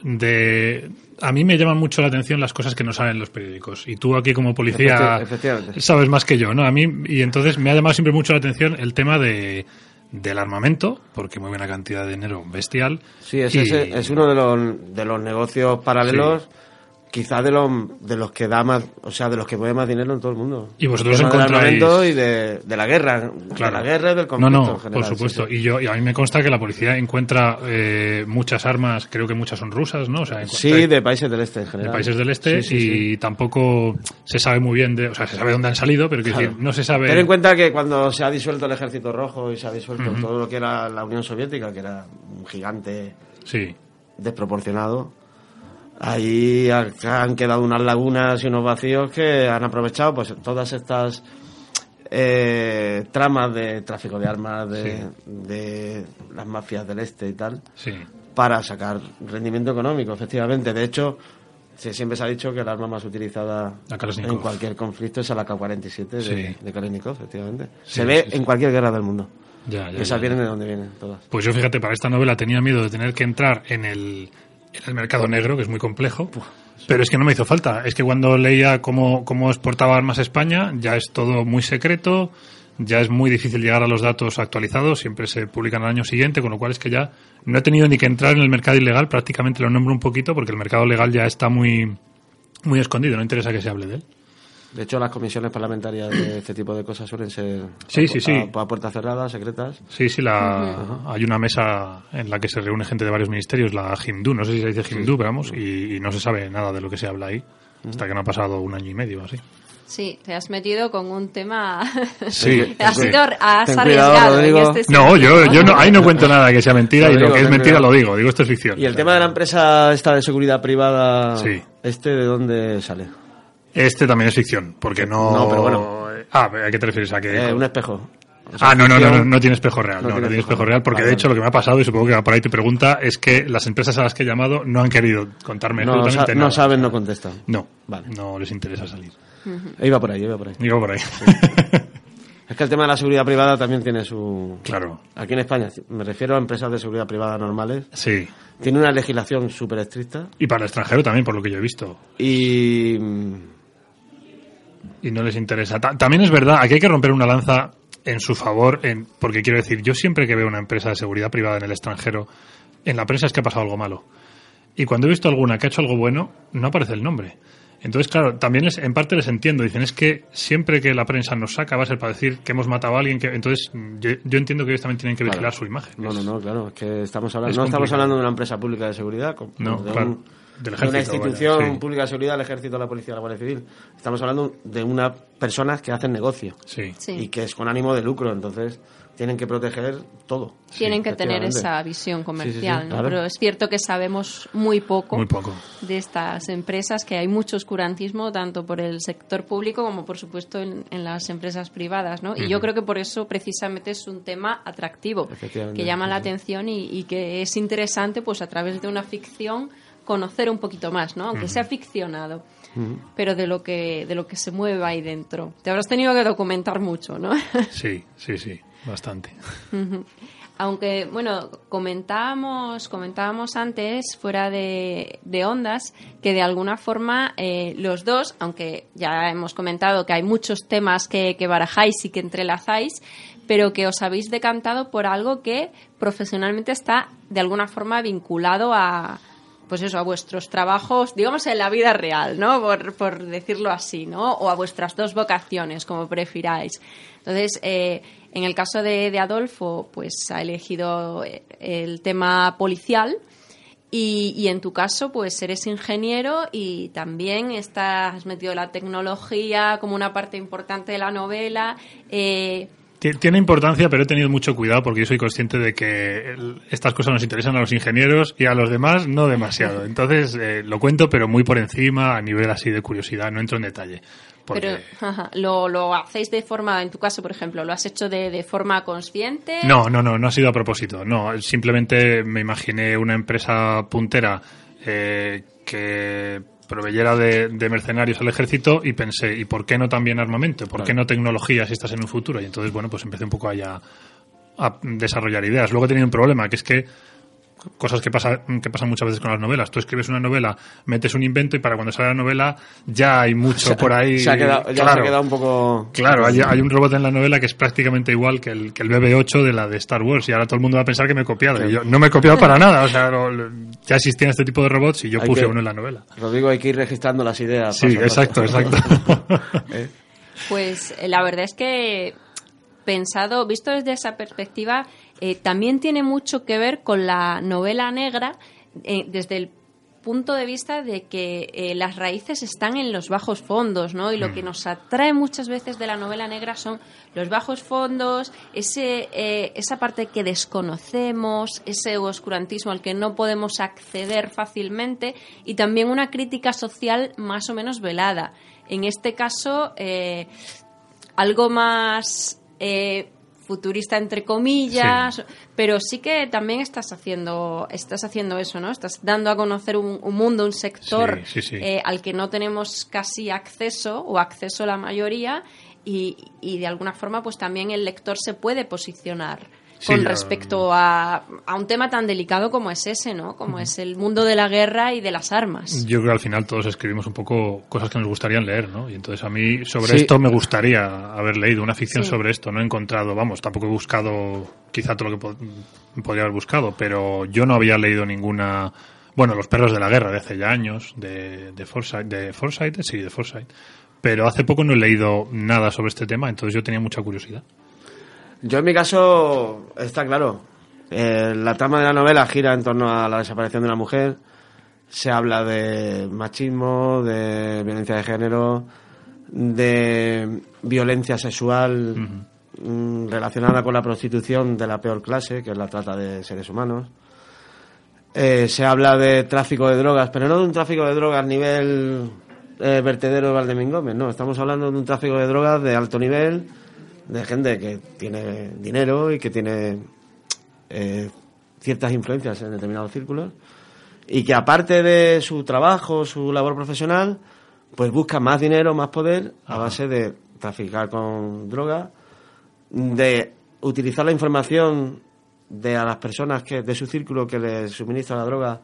de... A mí me llaman mucho la atención las cosas que no salen en los periódicos. Y tú aquí como policía efectivamente. sabes más que yo, ¿no? A mí, y entonces me ha llamado siempre mucho la atención el tema de del armamento, porque mueve una cantidad de dinero bestial. Sí, es, Y- ese- es uno de los, de los negocios paralelos, quizás de los, de los que da más, o sea, de los que mueve más dinero en todo el mundo. Y vosotros El tema del encontráis- y de, de la guerra, de la guerra y del No, conflicto no, en general. por supuesto. sí, sí. Y yo y a mí me consta que la policía encuentra eh, muchas armas, creo que muchas son rusas, ¿no? O sea, Sí, de países del este en de general. países del este Sí, y tampoco se sabe muy bien de, o sea, se sabe dónde han salido, pero Claro. decir, no se sabe. Ten en cuenta que cuando se ha disuelto el ejército rojo y se ha disuelto todo lo que era la Unión Soviética, que era un gigante Sí, desproporcionado, ahí ha- han quedado unas lagunas y unos vacíos que han aprovechado pues todas estas eh, tramas de tráfico de armas de, de las mafias del este y tal sí, para sacar rendimiento económico efectivamente. De hecho se- siempre se ha dicho que el arma más utilizada en cualquier conflicto es la K-47 de, Sí. de Kalashnikov efectivamente. Se ve en cualquier guerra del mundo. Ya, ya. que esas ya. vienen de donde vienen todas. Pues yo fíjate, para esta novela tenía miedo de tener que entrar en el, en el mercado negro, que es muy complejo. Pero es que no me hizo falta. Es que cuando leía cómo, cómo exportaba armas a España, ya es todo muy secreto, ya es muy difícil llegar a los datos actualizados, siempre se publican al año siguiente, con lo cual es que ya no he tenido ni que entrar en el mercado ilegal, prácticamente lo nombro un poquito, porque el mercado legal ya está muy, muy escondido, no interesa que se hable de él. De hecho, las comisiones parlamentarias de [clears throat] este tipo de cosas suelen ser Sí, a, sí, sí. a- a puertas cerradas, secretas. Sí, sí, la, hay una mesa en la que se reúne gente de varios ministerios, la Hindú, no sé si se dice Hindú, pero vamos, y, y no se sabe nada de lo que se habla ahí, hasta que no ha pasado un año y medio o así. Sí, te has metido con un tema... [laughs] Sí, has, sido- has Ten cuidado, arriesgado Rodrigo. en este No, yo, yo no, ahí no cuento nada que sea mentira [laughs] y Lo que es mentira cuidado. lo digo, digo esto es ficción. Y el tema de la empresa esta de seguridad privada, Sí. ¿este de dónde sale? Este también es ficción, porque no... No, pero bueno. Ah, ¿a qué te refieres? ¿A que... Eh, un espejo. O sea, Ah, no, no, no, no, no tiene espejo real. No, no, tiene espejo real, porque Vale, de hecho lo que me ha pasado, y supongo que por ahí te pregunta, es que las empresas a las que he llamado no han querido contarme No, absolutamente sa- no nada. saben, no contestan. No, Vale. no les interesa salir. Iba por ahí, iba por ahí. Digo por ahí. Es que el tema de la seguridad privada también tiene su... claro. Aquí en España, me refiero a empresas de seguridad privada normales, Sí. tiene una legislación súper estricta Y para el extranjero también, por lo que yo he visto. y... Y no les interesa. Ta- también es verdad, aquí hay que romper una lanza en su favor, en, porque quiero decir, yo siempre que veo una empresa de seguridad privada en el extranjero, en la prensa es que ha pasado algo malo. Y cuando he visto alguna que ha hecho algo bueno, no aparece el nombre. Entonces, claro, también es, en parte les entiendo. Dicen, es que siempre que la prensa nos saca va a ser para decir que hemos matado a alguien. que Entonces, yo, yo entiendo que ellos también tienen que vigilar Claro. su imagen. No, no, no, claro, es que estamos hablando, es no estamos hablando de una empresa pública de seguridad, como- No, de, claro, un- del de una institución vaya, sí. pública de seguridad, el ejército, la policía, la guardia civil. Estamos hablando de unas personas que hacen negocio Sí. Y que es con ánimo de lucro, entonces tienen que proteger todo. Tienen que tener esa visión comercial, Sí, sí, sí, ¿no? claro. Pero es cierto que sabemos muy poco, Muy poco. de estas empresas, que hay mucho oscurantismo tanto por el sector público como, por supuesto, en, en las empresas privadas, ¿no? Y yo creo que por eso precisamente es un tema atractivo, que llama la atención y, y que es interesante, pues a través de una ficción conocer un poquito más, ¿no? Aunque sea ficcionado, pero de lo que de lo que se mueve ahí dentro. Te habrás tenido que documentar mucho, ¿no? [laughs] Sí, sí, sí. bastante. Aunque, bueno, comentábamos, comentábamos antes, fuera de, de ondas, que de alguna forma eh, los dos, aunque ya hemos comentado que hay muchos temas que, que barajáis y que entrelazáis, pero que os habéis decantado por algo que profesionalmente está de alguna forma vinculado a, pues eso, a vuestros trabajos, digamos, en la vida real, ¿no? Por, por decirlo así, ¿no? O a vuestras dos vocaciones, como prefiráis. Entonces, eh, en el caso de, de, Adolfo, pues ha elegido eh, el tema policial. Y, y, en tu caso, pues eres ingeniero y también estás has metido la tecnología como una parte importante de la novela. Eh, tiene importancia, pero he tenido mucho cuidado porque yo soy consciente de que estas cosas nos interesan a los ingenieros y a los demás no demasiado. Entonces eh, lo cuento, pero muy por encima, a nivel así de curiosidad, no entro en detalle. Porque... Pero ajá, ¿lo, ¿lo, hacéis de forma, en tu caso, por ejemplo, lo has hecho de, de, forma consciente? No, no, no, no ha sido a propósito. No, simplemente me imaginé una empresa puntera eh, que proveyera de, de, mercenarios al ejército y pensé, ¿y por qué no también armamento? ¿Por qué no tecnología si estás en un futuro? Y entonces, bueno, pues empecé un poco allá a desarrollar ideas. Luego he tenido un problema, que es que cosas que, pasa, que pasan muchas veces con las novelas. Tú escribes una novela, metes un invento y para cuando sale la novela ya hay mucho por ahí. Se ha quedado, ya claro, se ha quedado un poco... Claro, hay, hay, un robot en la novela que es prácticamente igual que el, que el BB-8 de la de Star Wars y ahora todo el mundo va a pensar que me he copiado. Sí. Y yo no me he copiado para nada. O sea, lo, ya existían este tipo de robots y yo hay puse que, uno en la novela. Rodrigo, hay que ir registrando las ideas. Sí, exacto, exacto. [laughs] ¿Eh? Pues la verdad es que pensado, visto desde esa perspectiva, eh, también tiene mucho que ver con la novela negra eh, desde el punto de vista de que eh, las raíces están en los bajos fondos, ¿no? Y lo que nos atrae muchas veces de la novela negra son los bajos fondos, ese, eh, esa parte que desconocemos, ese oscurantismo al que no podemos acceder fácilmente y también una crítica social más o menos velada. En este caso, eh, algo más futurista entre comillas, sí. pero sí que también estás haciendo estás haciendo eso, ¿no? Estás dando a conocer un, un mundo, un sector sí, sí, eh, al que no tenemos casi acceso o acceso la mayoría y, y, de alguna forma pues también el lector se puede posicionar con sí, respecto a, a, un tema tan delicado como es ese, ¿no? Como uh -huh. es el mundo de la guerra y de las armas. Yo creo que al final todos escribimos un poco cosas que nos gustarían leer, ¿no? Y entonces a mí sobre sí. esto me gustaría haber leído una ficción sí. sobre esto. No he encontrado, vamos, tampoco he buscado quizá todo lo que po podría haber buscado, pero yo no había leído ninguna... Bueno, Los perros de la guerra de hace ya años, de, de Forsyth, de Forsyth, sí, de Forsyth. Pero hace poco no he leído nada sobre este tema, entonces yo tenía mucha curiosidad. Yo en mi caso, está claro, eh, la trama de la novela gira en torno a la desaparición de una mujer, se habla de machismo, de violencia de género, de violencia sexual uh -huh. relacionada con la prostitución de la peor clase, que es la trata de seres humanos. Eh, se habla de tráfico de drogas, pero no de un tráfico de drogas a nivel eh, vertedero de Valdemín Gómez, no, estamos hablando de un tráfico de drogas de alto nivel, de gente que tiene dinero y que tiene eh, ciertas influencias en determinados círculos y que aparte de su trabajo, su labor profesional, pues busca más dinero, más poder a base de traficar con droga, de utilizar la información de a las personas que de su círculo que les suministra la droga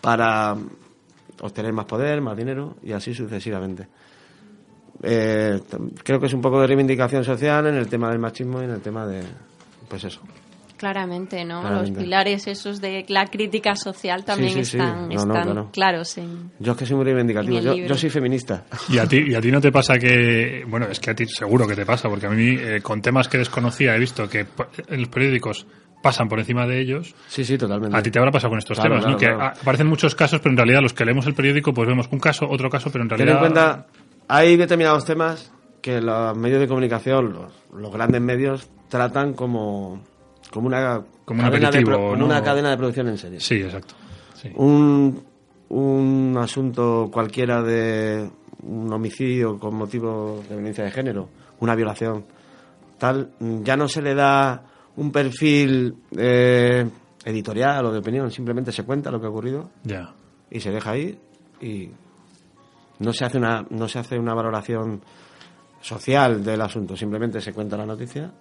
para obtener más poder, más dinero y así sucesivamente eh, creo que es un poco de reivindicación social en el tema del machismo y en el tema de pues eso Claramente, ¿no? Claramente. Los pilares esos de la crítica social también sí, sí, están, sí. No, están no, claro. claros. En, yo es que soy muy reivindicativo. Yo, yo, soy feminista. ¿Y a, ti, ¿Y a ti no te pasa que.? Bueno, es que a ti seguro que te pasa, porque a mí, eh, con temas que desconocía, he visto que en los periódicos pasan por encima de ellos. Sí, sí, totalmente. A ti te habrá pasado con estos claro, temas, claro, ¿no? Claro. Que aparecen muchos casos, pero en realidad los que leemos el periódico, pues vemos un caso, otro caso, pero en realidad. Ten en cuenta, hay determinados temas que los medios de comunicación, los, los grandes medios, tratan como, como una como, cadena, de, como ¿no? una cadena de producción en serie. Sí, exacto. Sí. Un, un asunto cualquiera de un homicidio con motivo de violencia de género, una violación, tal, ya no se le da un perfil eh, editorial o de opinión, simplemente se cuenta lo que ha ocurrido yeah. y se deja ahí y no se hace una no se hace una valoración social del asunto, simplemente se cuenta la noticia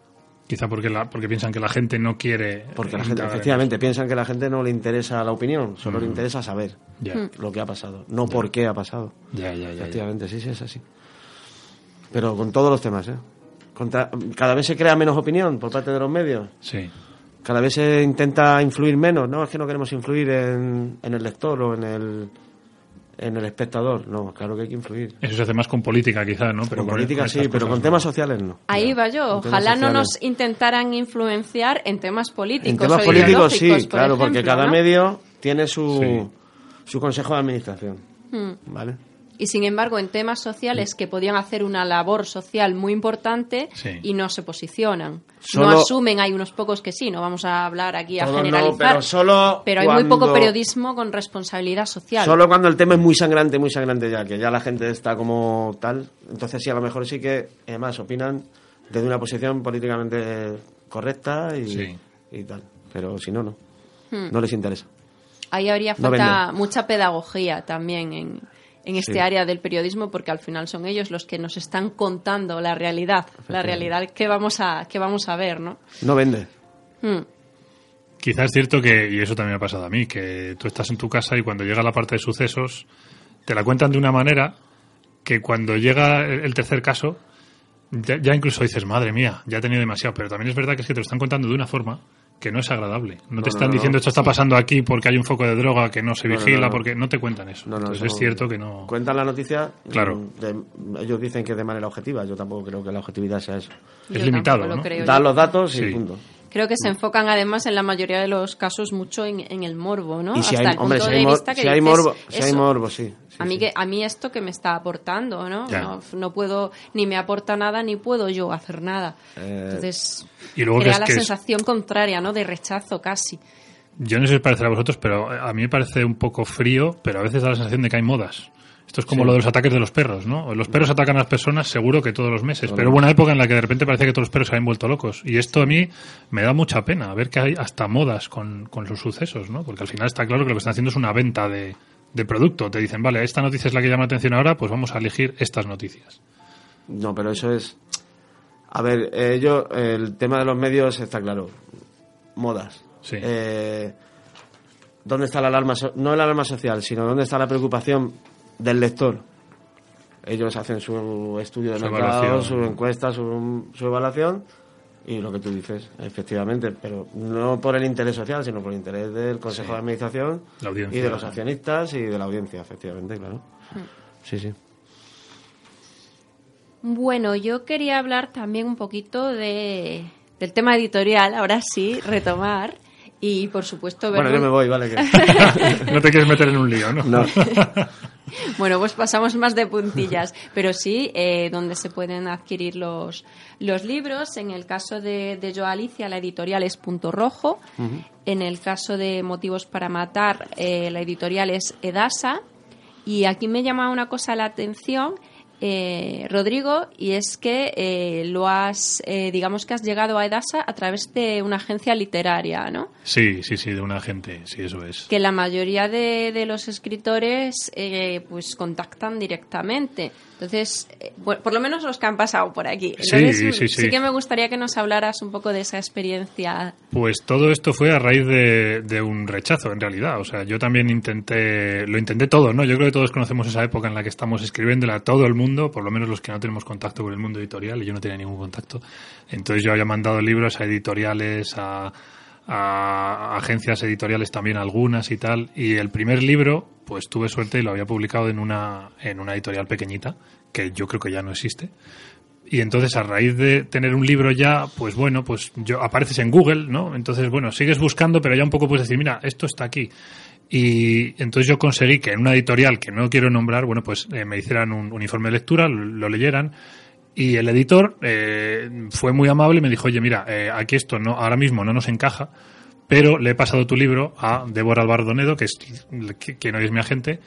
Quizá porque, la, porque piensan que la gente no quiere. Porque la gente, efectivamente, piensan que la gente no le interesa la opinión, solo le interesa saber. Ya, lo que ha pasado, no por qué ha pasado. ya, ya, ya, ya. Efectivamente, sí, sí, es así. Pero con todos los temas, ¿eh? Contra- cada vez se crea menos opinión por parte de los medios. Sí. Cada vez se intenta influir menos. No, es que no queremos influir en, en el lector o en el, en el espectador. No, claro que hay que influir. Eso se hace más con política, quizá, ¿no? con con- política con sí, pero cosas con no. temas sociales no. Ahí va yo. Ojalá no nos intentaran influenciar en temas políticos. En temas o políticos sí, por claro, porque ejemplo, cada ¿no? medio tiene su, Sí. su consejo de administración. Hmm. ¿Vale? Y sin embargo, en temas sociales que podían hacer una labor social muy importante Sí. y no se posicionan. Solo- No asumen, hay unos pocos que sí, no vamos a hablar aquí a no, generalizar. pero solo pero hay muy poco periodismo con responsabilidad social. Solo cuando el tema es muy sangrante, muy sangrante ya, que ya la gente está como tal. Entonces sí, a lo mejor sí que, además, opinan desde una posición políticamente correcta y, Sí. y tal. Pero si no, no. Hmm. No les interesa. Ahí habría falta mucha pedagogía también en, en este Sí. área del periodismo, porque al final son ellos los que nos están contando la realidad, la realidad que vamos a, que vamos a ver, ¿no? No vende. Hmm. Quizás es cierto que, y eso también me ha pasado a mí, que tú estás en tu casa y cuando llega la parte de sucesos, te la cuentan de una manera que cuando llega el el tercer caso, ya, ya incluso dices, madre mía, ya he tenido demasiado. Pero también es verdad que es que te lo están contando de una forma que no es agradable. No, te están no. diciendo esto está pasando aquí porque hay un foco de droga que no se vigila, no, no. porque no te cuentan eso. No, no, Entonces es cierto que no. Cuentan la noticia. Claro. de- ellos dicen que de manera objetiva. Yo tampoco creo que la objetividad sea eso. Es Yo limitado, lo Dan yo. los datos y Sí. punto. Creo que se enfocan además en la mayoría de los casos mucho en, en el morbo, ¿no? Y si Hasta hay, el hombre, punto si hay, de mor- vista que si hay dices, morbo, si hay morbo, sí. sí, a mí sí. que a mí esto que me está aportando, ¿no? No, no puedo ni me aporta nada ni puedo yo hacer nada. Eh, Entonces Y luego que crea es la que es- sensación contraria, ¿no? De rechazo casi. Yo no sé si os parecerá a vosotros, pero a mí me parece un poco frío, pero a veces da la sensación de que hay modas. Esto es como Sí. lo de los ataques de los perros, ¿no? Los perros atacan a las personas seguro que todos los meses, pero hubo una época en la que de repente parece que todos los perros se habían vuelto locos. Y esto a mí me da mucha pena, ver que hay hasta modas con, con los sucesos, ¿no? Porque al final está claro que lo que están haciendo es una venta de, de producto. Te dicen, vale, esta noticia es la que llama la atención ahora, pues vamos a elegir estas noticias. No, pero eso es. A ver, eh, yo, el tema de los medios está claro. Modas. Sí. Eh, ¿Dónde está la alarma? so- no la alarma social, sino dónde está la preocupación del lector. Ellos hacen su estudio de Su mercado, evaluación. su encuesta, su, su evaluación y lo que tú dices, efectivamente, pero no por el interés social, sino por el interés del Consejo de Administración y de los accionistas y de la audiencia, efectivamente, claro. Sí, sí. Bueno, yo quería hablar también un poquito de, del tema editorial, ahora sí, retomar. Y por supuesto, ver Bueno, yo me voy, vale. Que... [laughs] no te quieres meter en un lío, ¿no? No. [laughs] Bueno, pues pasamos más de puntillas, pero sí, eh, donde se pueden adquirir los, los libros. En el caso de, de Yo Alicia, la editorial es Punto Rojo. En el caso de Motivos para Matar, eh, la editorial es Edasa. Y aquí me llama una cosa la atención, eh, Rodrigo, y es que eh, lo has, eh, digamos que has llegado a Edasa a través de una agencia literaria, ¿no? Sí, sí, sí, de una gente, sí, eso es. que la mayoría de, de los escritores eh, pues contactan directamente. Entonces, eh, por lo menos los que han pasado por aquí. Sí, Entonces, sí, sí. que me gustaría que nos hablaras un poco de esa experiencia. Pues todo esto fue a raíz de, de un rechazo, en realidad. O sea, yo también intenté, lo intenté todo, ¿no? Yo creo que todos conocemos esa época en la que estamos escribiéndole a todo el mundo, por lo menos los que no tenemos contacto con el mundo editorial, y yo no tenía ningún contacto. Entonces yo había mandado libros a editoriales, a, a agencias editoriales también algunas y tal. Y el primer libro, pues tuve suerte y lo había publicado en una, en una editorial pequeñita, que yo creo que ya no existe. Y entonces a raíz de tener un libro ya, pues bueno, pues yo apareces en Google, ¿no? Entonces, bueno, sigues buscando, pero ya un poco puedes decir, mira, esto está aquí. Y entonces yo conseguí que en una editorial que no quiero nombrar, bueno, pues eh, me hicieran un, un informe de lectura, lo, lo leyeran. Y el editor eh, fue muy amable y me dijo, oye, mira, eh, aquí esto no, ahora mismo no nos encaja, pero le he pasado tu libro a Débora Albardonedo, que es que- quien hoy es mi agente,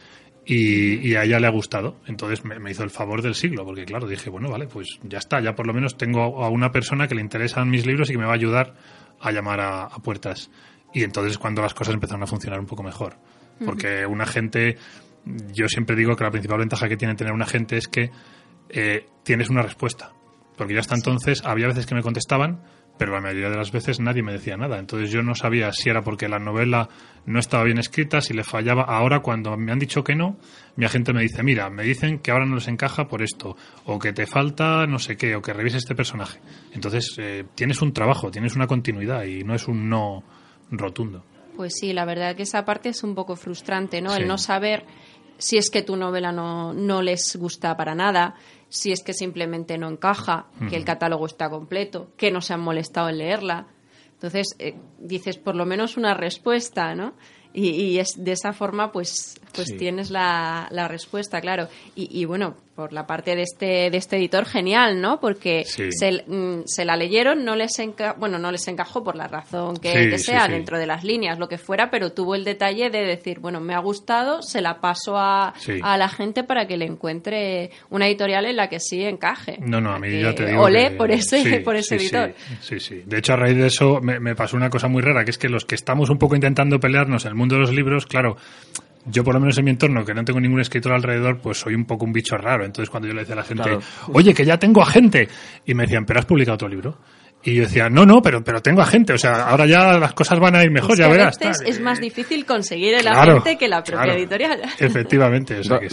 y, y a ella le ha gustado. Entonces me, me hizo el favor del siglo, porque claro, dije, bueno, vale, pues ya está, ya por lo menos tengo a una persona que le interesan mis libros y que me va a ayudar a llamar a, a puertas. Y entonces es cuando las cosas empezaron a funcionar un poco mejor. Porque un agente, yo siempre digo que la principal ventaja que tiene tener un agente es que eh, tienes una respuesta. Porque ya hasta entonces había veces que me contestaban, pero la mayoría de las veces nadie me decía nada. Entonces yo no sabía si era porque la novela no estaba bien escrita, si le fallaba. Ahora cuando me han dicho que no, mi agente me dice, mira, me dicen que ahora no les encaja por esto, o que te falta no sé qué, o que revises este personaje. Entonces eh, tienes un trabajo, tienes una continuidad y no es un no rotundo. Pues sí, la verdad que esa parte es un poco frustrante, ¿no? Sí. El no saber si es que tu novela no, no les gusta para nada, si es que simplemente no encaja, que el catálogo está completo, que no se han molestado en leerla. Entonces, eh, dices por lo menos una respuesta, ¿no? Y, y es de esa forma, pues, pues Sí. tienes la, la respuesta, claro. Y, y bueno, por la parte de este, de este editor, genial, ¿no? Porque Sí. se, mm, se la leyeron, no les enca bueno, no les encajó por la razón que, Sí, que sí, sea, sí. dentro de las líneas, lo que fuera, pero tuvo el detalle de decir, bueno, me ha gustado, se la paso a, a la gente para que le encuentre una editorial en la que sí encaje. No, no, a mí ya te digo. Olé que- por ese, por ese editor. Sí, sí, sí. De hecho, a raíz de eso me, me pasó una cosa muy rara, que es que los que estamos un poco intentando pelearnos en el mundo de los libros, claro, yo por lo menos en mi entorno, que no tengo ningún escritor alrededor, pues soy un poco un bicho raro. Entonces cuando yo le decía a la gente, Claro. oye, que ya tengo agente, y me decían, pero has publicado otro libro. Y yo decía, no, no, pero, pero tengo agente, o sea, ahora ya las cosas van a ir mejor, Es ya que a verás. veces es más difícil conseguir el Claro, agente que la propia claro. editorial. [laughs] Efectivamente, o sea Do- que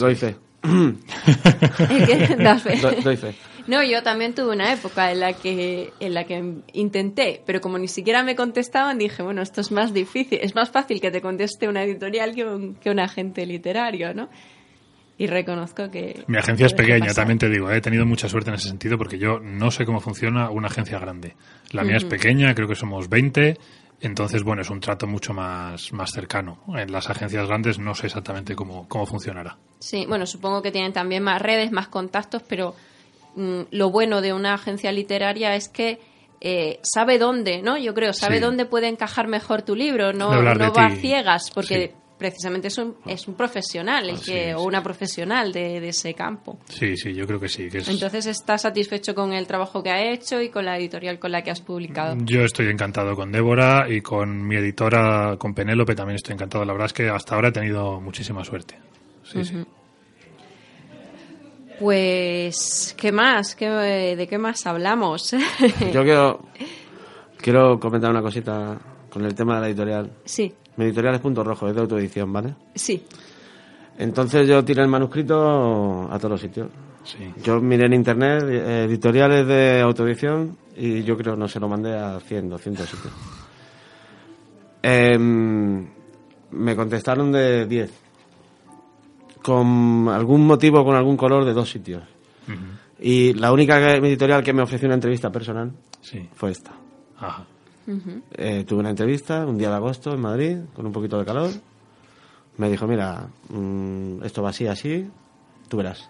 [laughs] Das fe. Do- doy fe. No, yo también tuve una época en la que en la que intenté, pero como ni siquiera me contestaban, dije, bueno, esto es más difícil, es más fácil que te conteste una editorial que un, que un agente literario, ¿no? Y reconozco que... Mi agencia es pequeña, pasar. también te digo, ¿eh? he tenido mucha suerte en ese sentido porque yo no sé cómo funciona una agencia grande. La mía es pequeña, creo que somos 20, entonces, bueno, es un trato mucho más, más cercano. En las agencias grandes no sé exactamente cómo, cómo funcionará. Sí, bueno, supongo que tienen también más redes, más contactos, pero mm, lo bueno de una agencia literaria es que eh, sabe dónde, ¿no? Yo creo, sabe Sí. dónde puede encajar mejor tu libro, no, no va ti. ciegas, porque Sí. Precisamente es un, es un profesional el Así que, es. o una profesional de, de ese campo. Sí, sí, yo creo que sí. Que es... Entonces estás satisfecho con el trabajo que ha hecho y con la editorial con la que has publicado. Yo estoy encantado con Débora y con mi editora, con Penélope, también estoy encantado. La verdad es que hasta ahora he tenido muchísima suerte. Sí, sí. Pues, ¿qué más? ¿Qué, ¿De qué más hablamos? Yo quiero, quiero comentar una cosita con el tema de la editorial. sí, Mi editorial es Punto Rojo, es de autoedición, ¿vale? sí. Entonces yo tiré el manuscrito a todos los sitios. Sí. Yo miré en internet eh, editoriales de autoedición y yo creo no se lo mandé a 100, 200 sitios. Em, me contestaron de 10. Con algún motivo, con algún color de dos sitios. Y la única editorial que me ofreció una entrevista personal Sí. fue esta. Ajá. Eh, tuve una entrevista un día de agosto en Madrid, con un poquito de calor. Me dijo, mira, mm, esto va así, así, tú verás.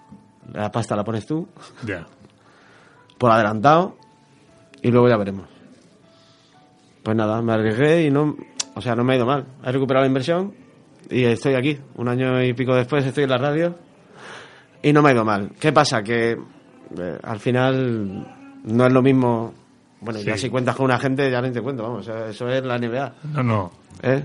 La pasta la pones tú, Ya. por adelantado, y luego ya veremos. Pues nada, me arriesgué y no, o sea, no me ha ido mal. He recuperado la inversión y estoy aquí. Un año y pico después estoy en la radio y no me ha ido mal. ¿Qué pasa? Que eh, al final no es lo mismo. Bueno, ya si cuentas con una gente, ya ni te cuento, vamos, eso es la NBA. No, no. ¿eh?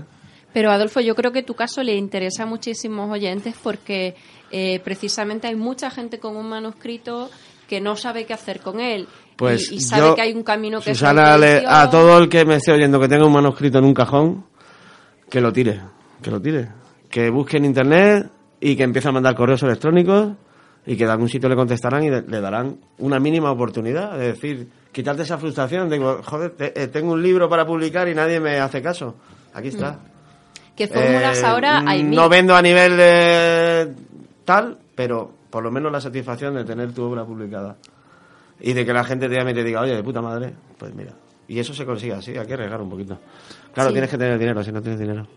Pero Adolfo, yo creo que tu caso le interesa a muchísimos oyentes porque eh, precisamente hay mucha gente con un manuscrito que no sabe qué hacer con él Pues y, y sabe yo, que hay un camino que Susana, le- a todo el que me esté oyendo que tenga un manuscrito en un cajón, que lo tire, que lo tire. Que busque en internet y que empiece a mandar correos electrónicos y que de algún sitio le contestarán y le, le darán una mínima oportunidad. Es decir, quitarte esa frustración. Digo, joder, te- eh, tengo un libro para publicar y nadie me hace caso. Aquí está. ¿Qué fórmulas Eh, ahora hay mil. No vendo a nivel de tal, pero por lo menos la satisfacción de tener tu obra publicada. Y de que la gente te llame y te diga, oye, de puta madre, pues mira. Y eso se consigue así, hay que arriesgar un poquito. Claro, Sí. tienes que tener dinero, si no tienes dinero.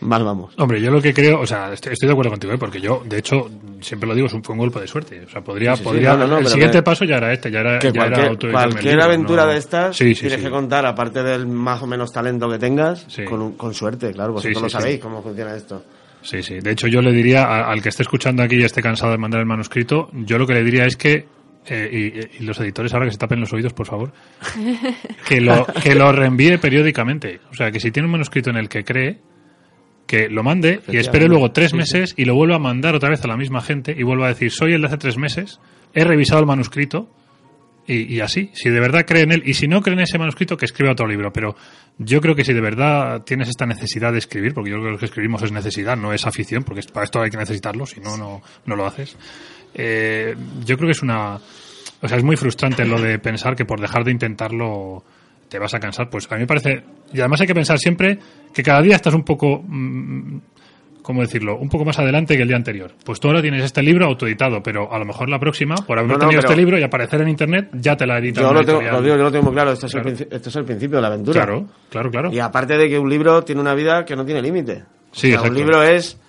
Mal vamos. Hombre, yo lo que creo, o sea, estoy, estoy de acuerdo contigo, ¿eh? porque yo, de hecho, siempre lo digo, es un- fue un golpe de suerte. O sea, podría, Sí, sí, sí, podría, no, no, no, el siguiente que- paso ya era este, ya era, Que ya cualquier, libro, aventura no- de estas Sí, sí, tienes sí. que contar, aparte del más o menos talento que tengas, Sí. con, con suerte, claro, vosotros Sí, sí, lo sí. sabéis cómo funciona esto. Sí, sí. De hecho, yo le diría a- al que esté escuchando aquí y esté cansado de mandar el manuscrito, yo lo que le diría es que, eh, y, y los editores ahora que se tapen los oídos, por favor, [laughs] que lo, que lo reenvíe periódicamente. O sea, que si tiene un manuscrito en el que cree, que lo mande y espere luego tres meses y lo vuelva a mandar otra vez a la misma gente y vuelva a decir, soy el de hace tres meses, he revisado el manuscrito y, y así. Si de verdad cree en él, y si no cree en ese manuscrito, que escriba otro libro. Pero yo creo que si de verdad tienes esta necesidad de escribir, porque yo creo que lo que escribimos es necesidad, no es afición, porque para esto hay que necesitarlo, si no, no, no lo haces. Eh, yo creo que es una. O sea, es muy frustrante lo de pensar que por dejar de intentarlo te vas a cansar. Pues a mí me parece. Y además hay que pensar siempre que cada día estás un poco. mm, ¿Cómo decirlo? Un poco más adelante que el día anterior. Pues tú ahora tienes este libro autoeditado, pero a lo mejor la próxima, por haber No, no, tenido este libro y aparecer en internet, ya te la editan. Yo lo tengo, lo digo, yo lo tengo muy claro. Esto es, Claro. el, princi- esto es el principio de la aventura. Claro, claro, claro. Y aparte de que un libro tiene una vida que no tiene límite. Sí, O sea, exacto. un libro es.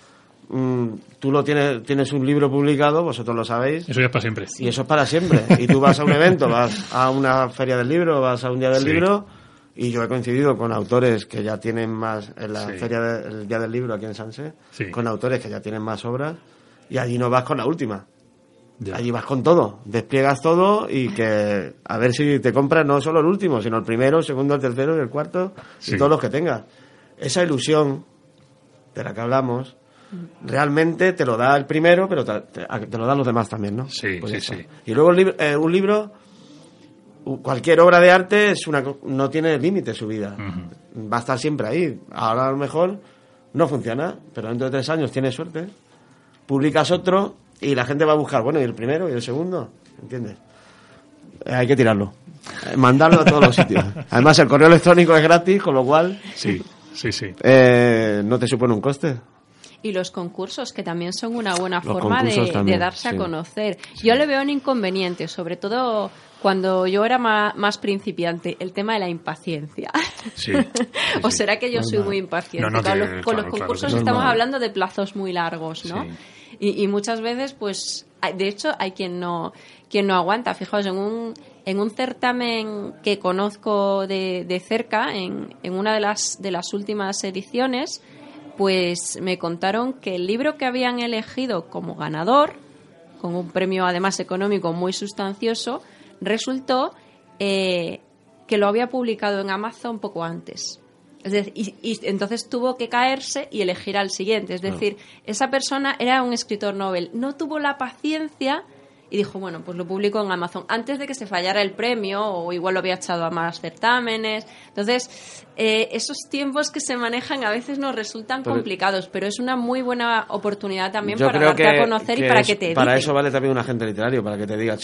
mm, tú lo tienes, tienes un libro publicado, vosotros lo sabéis, Eso ya es para siempre. y eso es para siempre. Y tú vas a un evento, vas a una feria del libro, vas a un día del Sí. libro, y yo he coincidido con autores que ya tienen más, en la Sí. feria del día del libro aquí en Sanse, Sí. con autores que ya tienen más obras, y allí no vas con la última. Ya. Allí vas con todo, despliegas todo y que a ver si te compras no solo el último, sino el primero, el segundo, el tercero y el cuarto Sí. y todos los que tengas. Esa ilusión de la que hablamos realmente te lo da el primero, pero te, te- te lo dan los demás también, ¿no? Sí, sí, eso. sí. Y luego el libro- eh, un libro, cualquier obra de arte es una, co- no tiene límite su vida. Va a estar siempre ahí. Ahora a lo mejor no funciona, pero dentro de tres años tienes suerte publicas otro y la gente va a buscar, bueno, y el primero y el segundo, ¿entiendes? Eh, hay que tirarlo. Eh, mandarlo a todos los sitios. [laughs] Además, el correo electrónico es gratis, con lo cual Sí, sí, sí. eh, no te supone un coste. Y los concursos, que también son una buena Los forma de, darse sí. a conocer. Yo le veo un inconveniente, sobre todo cuando yo era más, principiante, el tema de la impaciencia. Sí, [laughs] ¿O será que yo soy muy impaciente? No, no, con los, con claro, concursos estamos hablando de plazos muy largos, ¿no? Y, y muchas veces, pues, de hecho, hay quien no, quien no aguanta. Fijaos, en un, en un certamen que conozco de, de cerca, en, en una de las, de las últimas ediciones, pues me contaron que el libro que habían elegido como ganador, con un premio además económico muy sustancioso, resultó eh, que lo había publicado en Amazon poco antes. Es decir, y, y entonces tuvo que caerse y elegir al siguiente. Es decir, esa persona era un escritor Nobel. No tuvo la paciencia y dijo, bueno, pues lo publico en Amazon antes de que se fallara el premio o igual lo había echado a más certámenes. Entonces, eh, esos tiempos que se manejan a veces nos resultan Pero- complicados, pero es una muy buena oportunidad también para darte que, a conocer y para es- que te Para eso vale también un agente literario, para que te diga,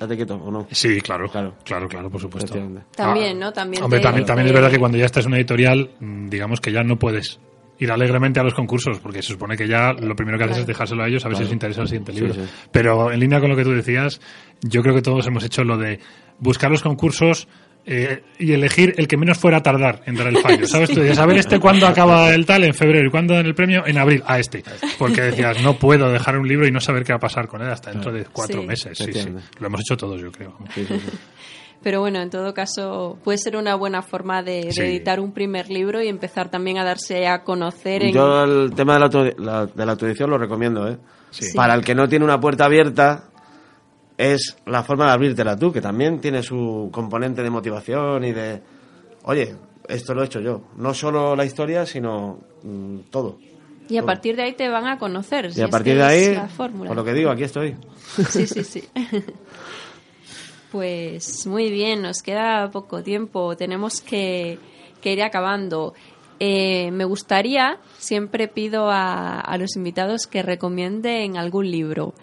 "Ch, date quieto o no. Sí, claro, Claro. claro, claro, por supuesto. Efectivamente. También, Ah, ¿no? También Hombre, te- también, también es verdad que cuando ya estás en una editorial, mm, digamos que ya no puedes ir alegremente a los concursos, porque se supone que ya lo primero que haces Claro. es dejárselo a ellos a ver si les interesa el siguiente Sí, libro. sí. Pero en línea con lo que tú decías, yo creo que todos hemos hecho lo de buscar los concursos eh, y elegir el que menos fuera a tardar en dar el fallo. ¿Sabes? Tú decías, a ver este cuándo acaba el tal, en febrero, y cuándo en el premio, en abril, a este. Porque decías, no puedo dejar un libro y no saber qué va a pasar con él hasta dentro de cuatro Sí. meses. Sí, sí. Entiendo. Lo hemos hecho todos, yo creo. [laughs] Pero bueno, en todo caso, puede ser una buena forma de, editar un primer libro y empezar también a darse a conocer en... Yo el tema de la, auto- la- de la autoedición lo recomiendo, ¿eh? Sí. Para el que no tiene una puerta abierta, es la forma de abrírtela tú, que también tiene su componente de motivación y de, oye, esto lo he hecho yo. No solo la historia, sino mm, todo. Y a partir de ahí te van a conocer. Y si a partir de ahí, por lo que digo, aquí estoy. Sí, sí, sí. [laughs] Pues muy bien, nos queda poco tiempo, tenemos que, que ir acabando. Eh, me gustaría, siempre pido a, a los invitados que recomienden algún libro,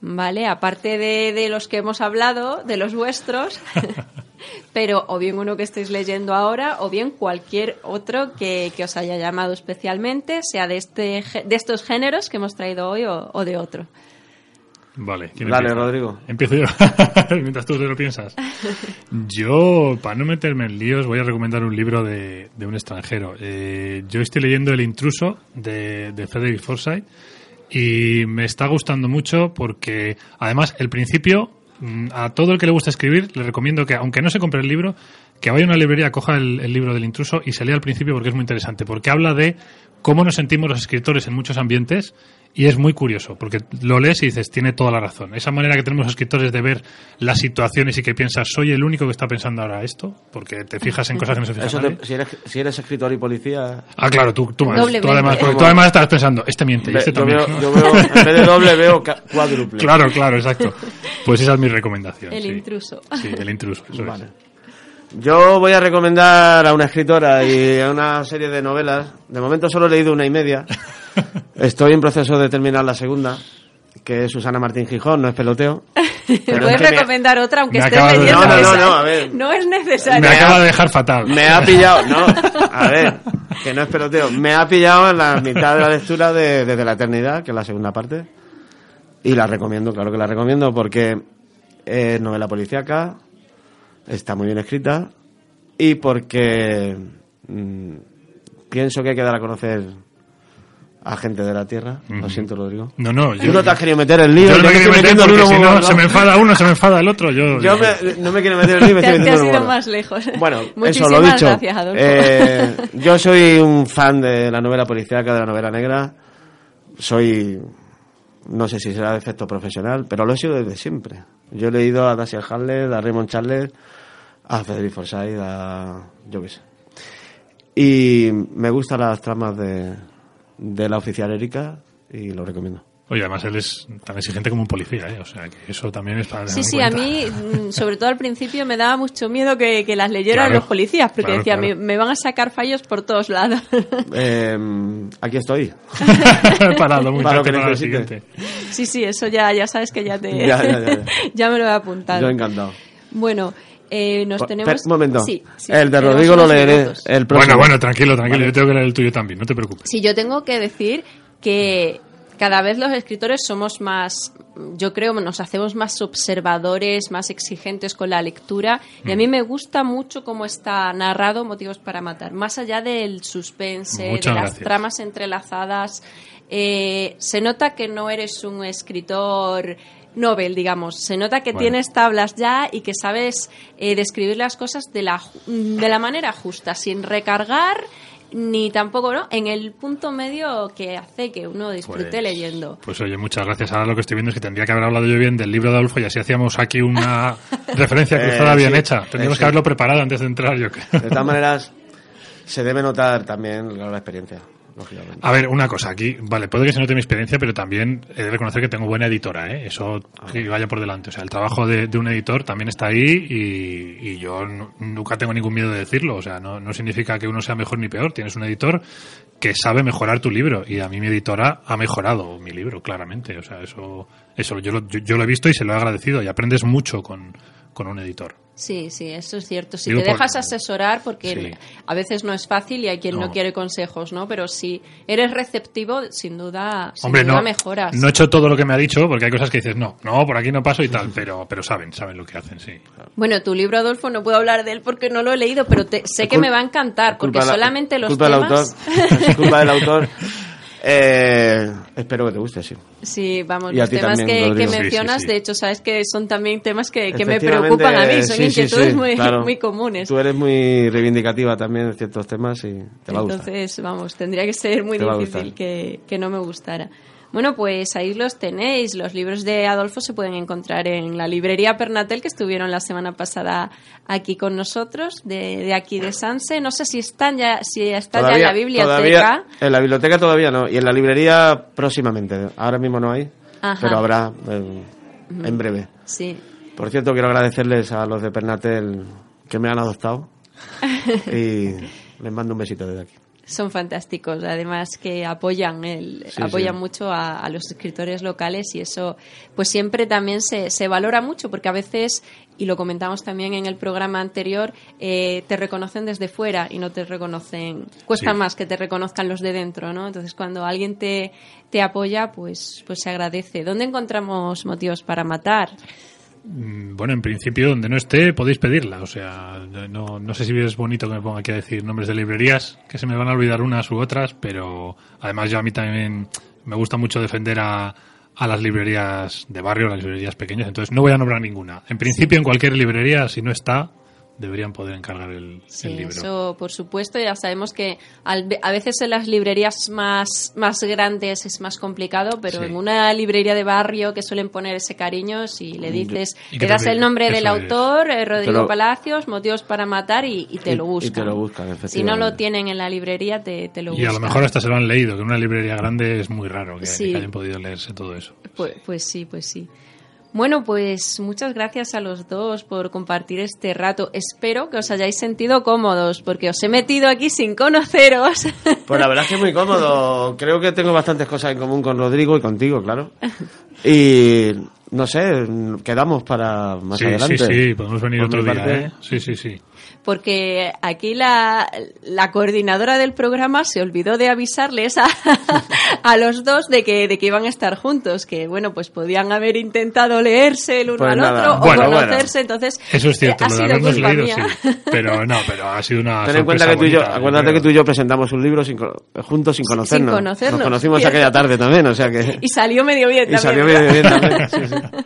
¿vale? Aparte de, de los que hemos hablado, de los vuestros, [laughs] pero o bien uno que estéis leyendo ahora o bien cualquier otro que, que os haya llamado especialmente, sea de, este, de estos géneros que hemos traído hoy o, o de otro. Vale. ¿quién Dale, empieza? Rodrigo. Empiezo yo. [laughs] Mientras tú te lo piensas. [laughs] Yo, para no meterme en líos, voy a recomendar un libro de, de un extranjero. Eh, yo estoy leyendo El intruso de, de Frederick Forsyth y me está gustando mucho porque, además, el principio, mm, a todo el que le gusta escribir, le recomiendo que, aunque no se compre el libro, que vaya a una librería, coja el, el libro del intruso y se lea al principio porque es muy interesante. Porque habla de cómo nos sentimos los escritores en muchos ambientes y es muy curioso, porque lo lees y dices, tiene toda la razón. Esa manera que tenemos los escritores de ver las situaciones y que piensas, soy el único que está pensando ahora esto, porque te fijas en cosas que no se fija Eso nadie. te- si, eres, si eres escritor y policía, Ah, claro, tú, tú, más, tú además, porque tú además estás pensando, este miente ve- este yo, también. veo, yo veo, en vez de doble, veo cuádruple. Claro, claro, exacto. Pues esa es mi recomendación. El sí. intruso. Sí, el intruso. eso es. Yo voy a recomendar a una escritora y a una serie de novelas. De momento solo he leído una y media. [laughs] Estoy en proceso de terminar la segunda, que es Susana Martín Gijón, no es peloteo. [laughs] Pero Puedes es que me- recomendar otra aunque me estés acabas de- leyendo No, no, esa, no, no, a ver. No es necesario. Me acaba de dejar fatal. Me ha pillado, no, a ver, [laughs] que no es peloteo, me ha pillado en la mitad de la lectura de Desde la Eternidad, que es la segunda parte, y la recomiendo, claro que la recomiendo, porque es novela policíaca, está muy bien escrita, y porque mm, pienso que hay que dar a conocer a gente de la Tierra, lo siento Rodrigo. No, no, Tú yo, no te has querido meter el lío, yo no me quiero meter porque uno si no se me enfada uno, se me enfada el otro. Yo, Yo me- no me quiero meter el lío, me Te, estoy te has ido más lejos. Bueno, [laughs] eso lo dicho. gracias, Adolfo. Eh, yo soy un fan de la novela policíaca, de la novela negra. Soy, no sé si será efecto profesional, pero lo he sido desde siempre. Yo he leído a Dashiell Hammett, a Raymond Chandler, a Frederick Forsyth, a yo qué sé. Y me gustan las tramas de, de la oficial Erika y lo recomiendo. Oye, además él es tan exigente como un policía, ¿eh? O sea, que eso también es para Sí, sí, a mí, mm, sobre todo al principio, me daba mucho miedo que, que las leyeran Claro, los policías, porque claro, decía, claro. Me, me van a sacar fallos por todos lados. [laughs] Eh, aquí estoy. [laughs] Parado, muy Para lo que para el necesite. siguiente. sí, sí, eso ya, ya sabes que ya te... [laughs] Ya, ya, ya, ya. me lo he apuntado. Yo encantado. Bueno, eh, nos Pe- tenemos... un momento. Sí, sí, el de Rodrigo lo leeré. minutos. El próximo. Bueno, bueno, tranquilo, tranquilo. Vale. Yo tengo que leer el tuyo también, no te preocupes. Sí, yo tengo que decir que cada vez los escritores somos más, yo creo, nos hacemos más observadores, más exigentes con la lectura. Y a Mm. mí me gusta mucho cómo está narrado Motivos para Matar. Más allá del suspense, Muchas de las gracias. tramas entrelazadas, eh, se nota que no eres un escritor novel, digamos. Se nota que Bueno. tienes tablas ya y que sabes eh, describir las cosas de la, de la manera justa, sin recargar ni tampoco, ¿no? En el punto medio que hace que uno disfrute Pues- leyendo. Pues oye, muchas gracias. Ahora lo que estoy viendo es que tendría que haber hablado yo bien del libro de Adolfo y así hacíamos aquí una [laughs] referencia Eh, cruzada bien sí, hecha. Tendríamos eh, que sí. haberlo preparado antes de entrar, yo creo. De todas [laughs] maneras, se debe notar también la experiencia, lógicamente. A ver, una cosa, aquí, vale, puede que se note mi experiencia, pero también he de reconocer que tengo buena editora, ¿eh? Eso que vaya por delante. O sea, el trabajo de, de un editor también está ahí y, y yo nu- nunca tengo ningún miedo de decirlo. O sea, no, no significa que uno sea mejor ni peor. Tienes un editor que sabe mejorar tu libro y a mí mi editora ha mejorado mi libro, claramente. O sea, eso, eso yo, lo, yo, yo lo he visto y se lo he agradecido y aprendes mucho con, con un editor. Sí, sí, eso es cierto. Si Digo te por- dejas asesorar, porque Sí. a veces no es fácil y hay quien no. No. quiere consejos, ¿no? Pero si eres receptivo, sin duda, sin Hombre, duda no, mejoras. no he hecho todo lo que me ha dicho porque hay cosas que dices, no, no, por aquí no paso y tal, pero, pero saben, saben lo que hacen, sí. Bueno, tu libro, Adolfo, no puedo hablar de él porque no lo he leído, pero te- sé que me va a encantar, porque de la- solamente los culpa del temas... autor. [laughs] Es culpa del autor. [laughs] Eh, espero que te guste, sí. Sí, vamos, los temas también, que, que Rodrigo. Sí, sí, mencionas, sí. de hecho, sabes que son también temas que, que me preocupan a mí, son inquietudes sí, muy, claro. muy comunes. Tú eres muy reivindicativa también en ciertos temas y te va a gustar. Entonces, vamos, tendría que ser muy difícil que, que no me gustara. Bueno, pues ahí los tenéis. Los libros de Adolfo se pueden encontrar en la librería Pernatel, que estuvieron la semana pasada aquí con nosotros, de, de aquí de Sanse. No sé si están ya, si está ya en la biblioteca. todavía- en la biblioteca todavía no. Y en la librería próximamente. Ahora mismo no hay, Ajá. pero habrá en, en breve. Sí. Por cierto, quiero agradecerles a los de Pernatel que me han adoptado. [laughs] y les mando un besito desde aquí. Son fantásticos, además que apoyan el, Sí, apoyan sí. mucho a, a los escritores locales y eso pues siempre también se, se valora mucho porque a veces, y lo comentamos también en el programa anterior, eh, te reconocen desde fuera y no te reconocen, cuesta Sí. más que te reconozcan los de dentro, ¿no? Entonces cuando alguien te, te apoya, pues, pues se agradece. ¿Dónde encontramos motivos para matar? Mm, Bueno, en principio, donde no esté, podéis pedirla. O sea, no, sé si es bonito que me ponga aquí a decir nombres de librerías, que se me van a olvidar unas u otras, pero además yo a mí también me gusta mucho defender a las librerías de barrio, las librerías pequeñas, entonces no voy a nombrar ninguna. En principio, en cualquier librería, si no está, deberían poder encargar el, Sí, el libro. eso por supuesto. Ya sabemos que al- a veces en las librerías más, más grandes es más complicado, pero Sí. en una librería de barrio que suelen poner ese cariño, si le dices, Y que le das el nombre del autor, eh, Rodrigo Palacios, motivos para matar y, y te Y- lo y buscan. te lo buscan, Si no lo tienen en la librería, te, te lo Y buscan. a lo mejor hasta se lo han leído, que en una librería grande es muy raro que, Sí. que hayan podido leerse todo eso. Pues, pues sí, pues sí. Bueno, pues muchas gracias a los dos por compartir este rato. Espero que os hayáis sentido cómodos, porque os he metido aquí sin conoceros. [laughs] Pues la verdad es que es muy cómodo. Creo que tengo bastantes cosas en común con Rodrigo y contigo, claro. Y no sé, quedamos para más sí, adelante. Sí, sí, podemos venir otro día, parte- ¿eh? Sí, sí, sí. porque aquí la, la coordinadora del programa se olvidó de avisarles a, [laughs] a los dos de que, de que iban a estar juntos, que bueno, pues podían haber intentado leerse el uno Pues al nada. otro Bueno, o bueno. conocerse, entonces Eso es cierto, eh, ha lo de sido culpa leído, mía. sí. Pero no, pero ha sido una [laughs] Ten en cuenta que tú y yo, acuérdate que tú y yo presentamos un libro sin juntos sin conocernos. conocernos, Nos conocimos cierto. aquella tarde también, o sea que... Y salió medio bien [laughs] y también. salió ¿verdad? bien, bien también. Sí, sí. [laughs]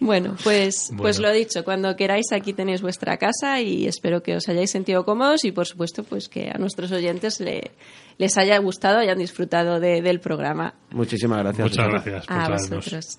Bueno, pues, pues Bueno. lo dicho, cuando queráis aquí tenéis vuestra casa y espero que os hayáis sentido cómodos y por supuesto pues que a nuestros oyentes le- les haya gustado, hayan disfrutado de- del programa. Muchísimas gracias. Muchas gracias por A traernos. vosotros.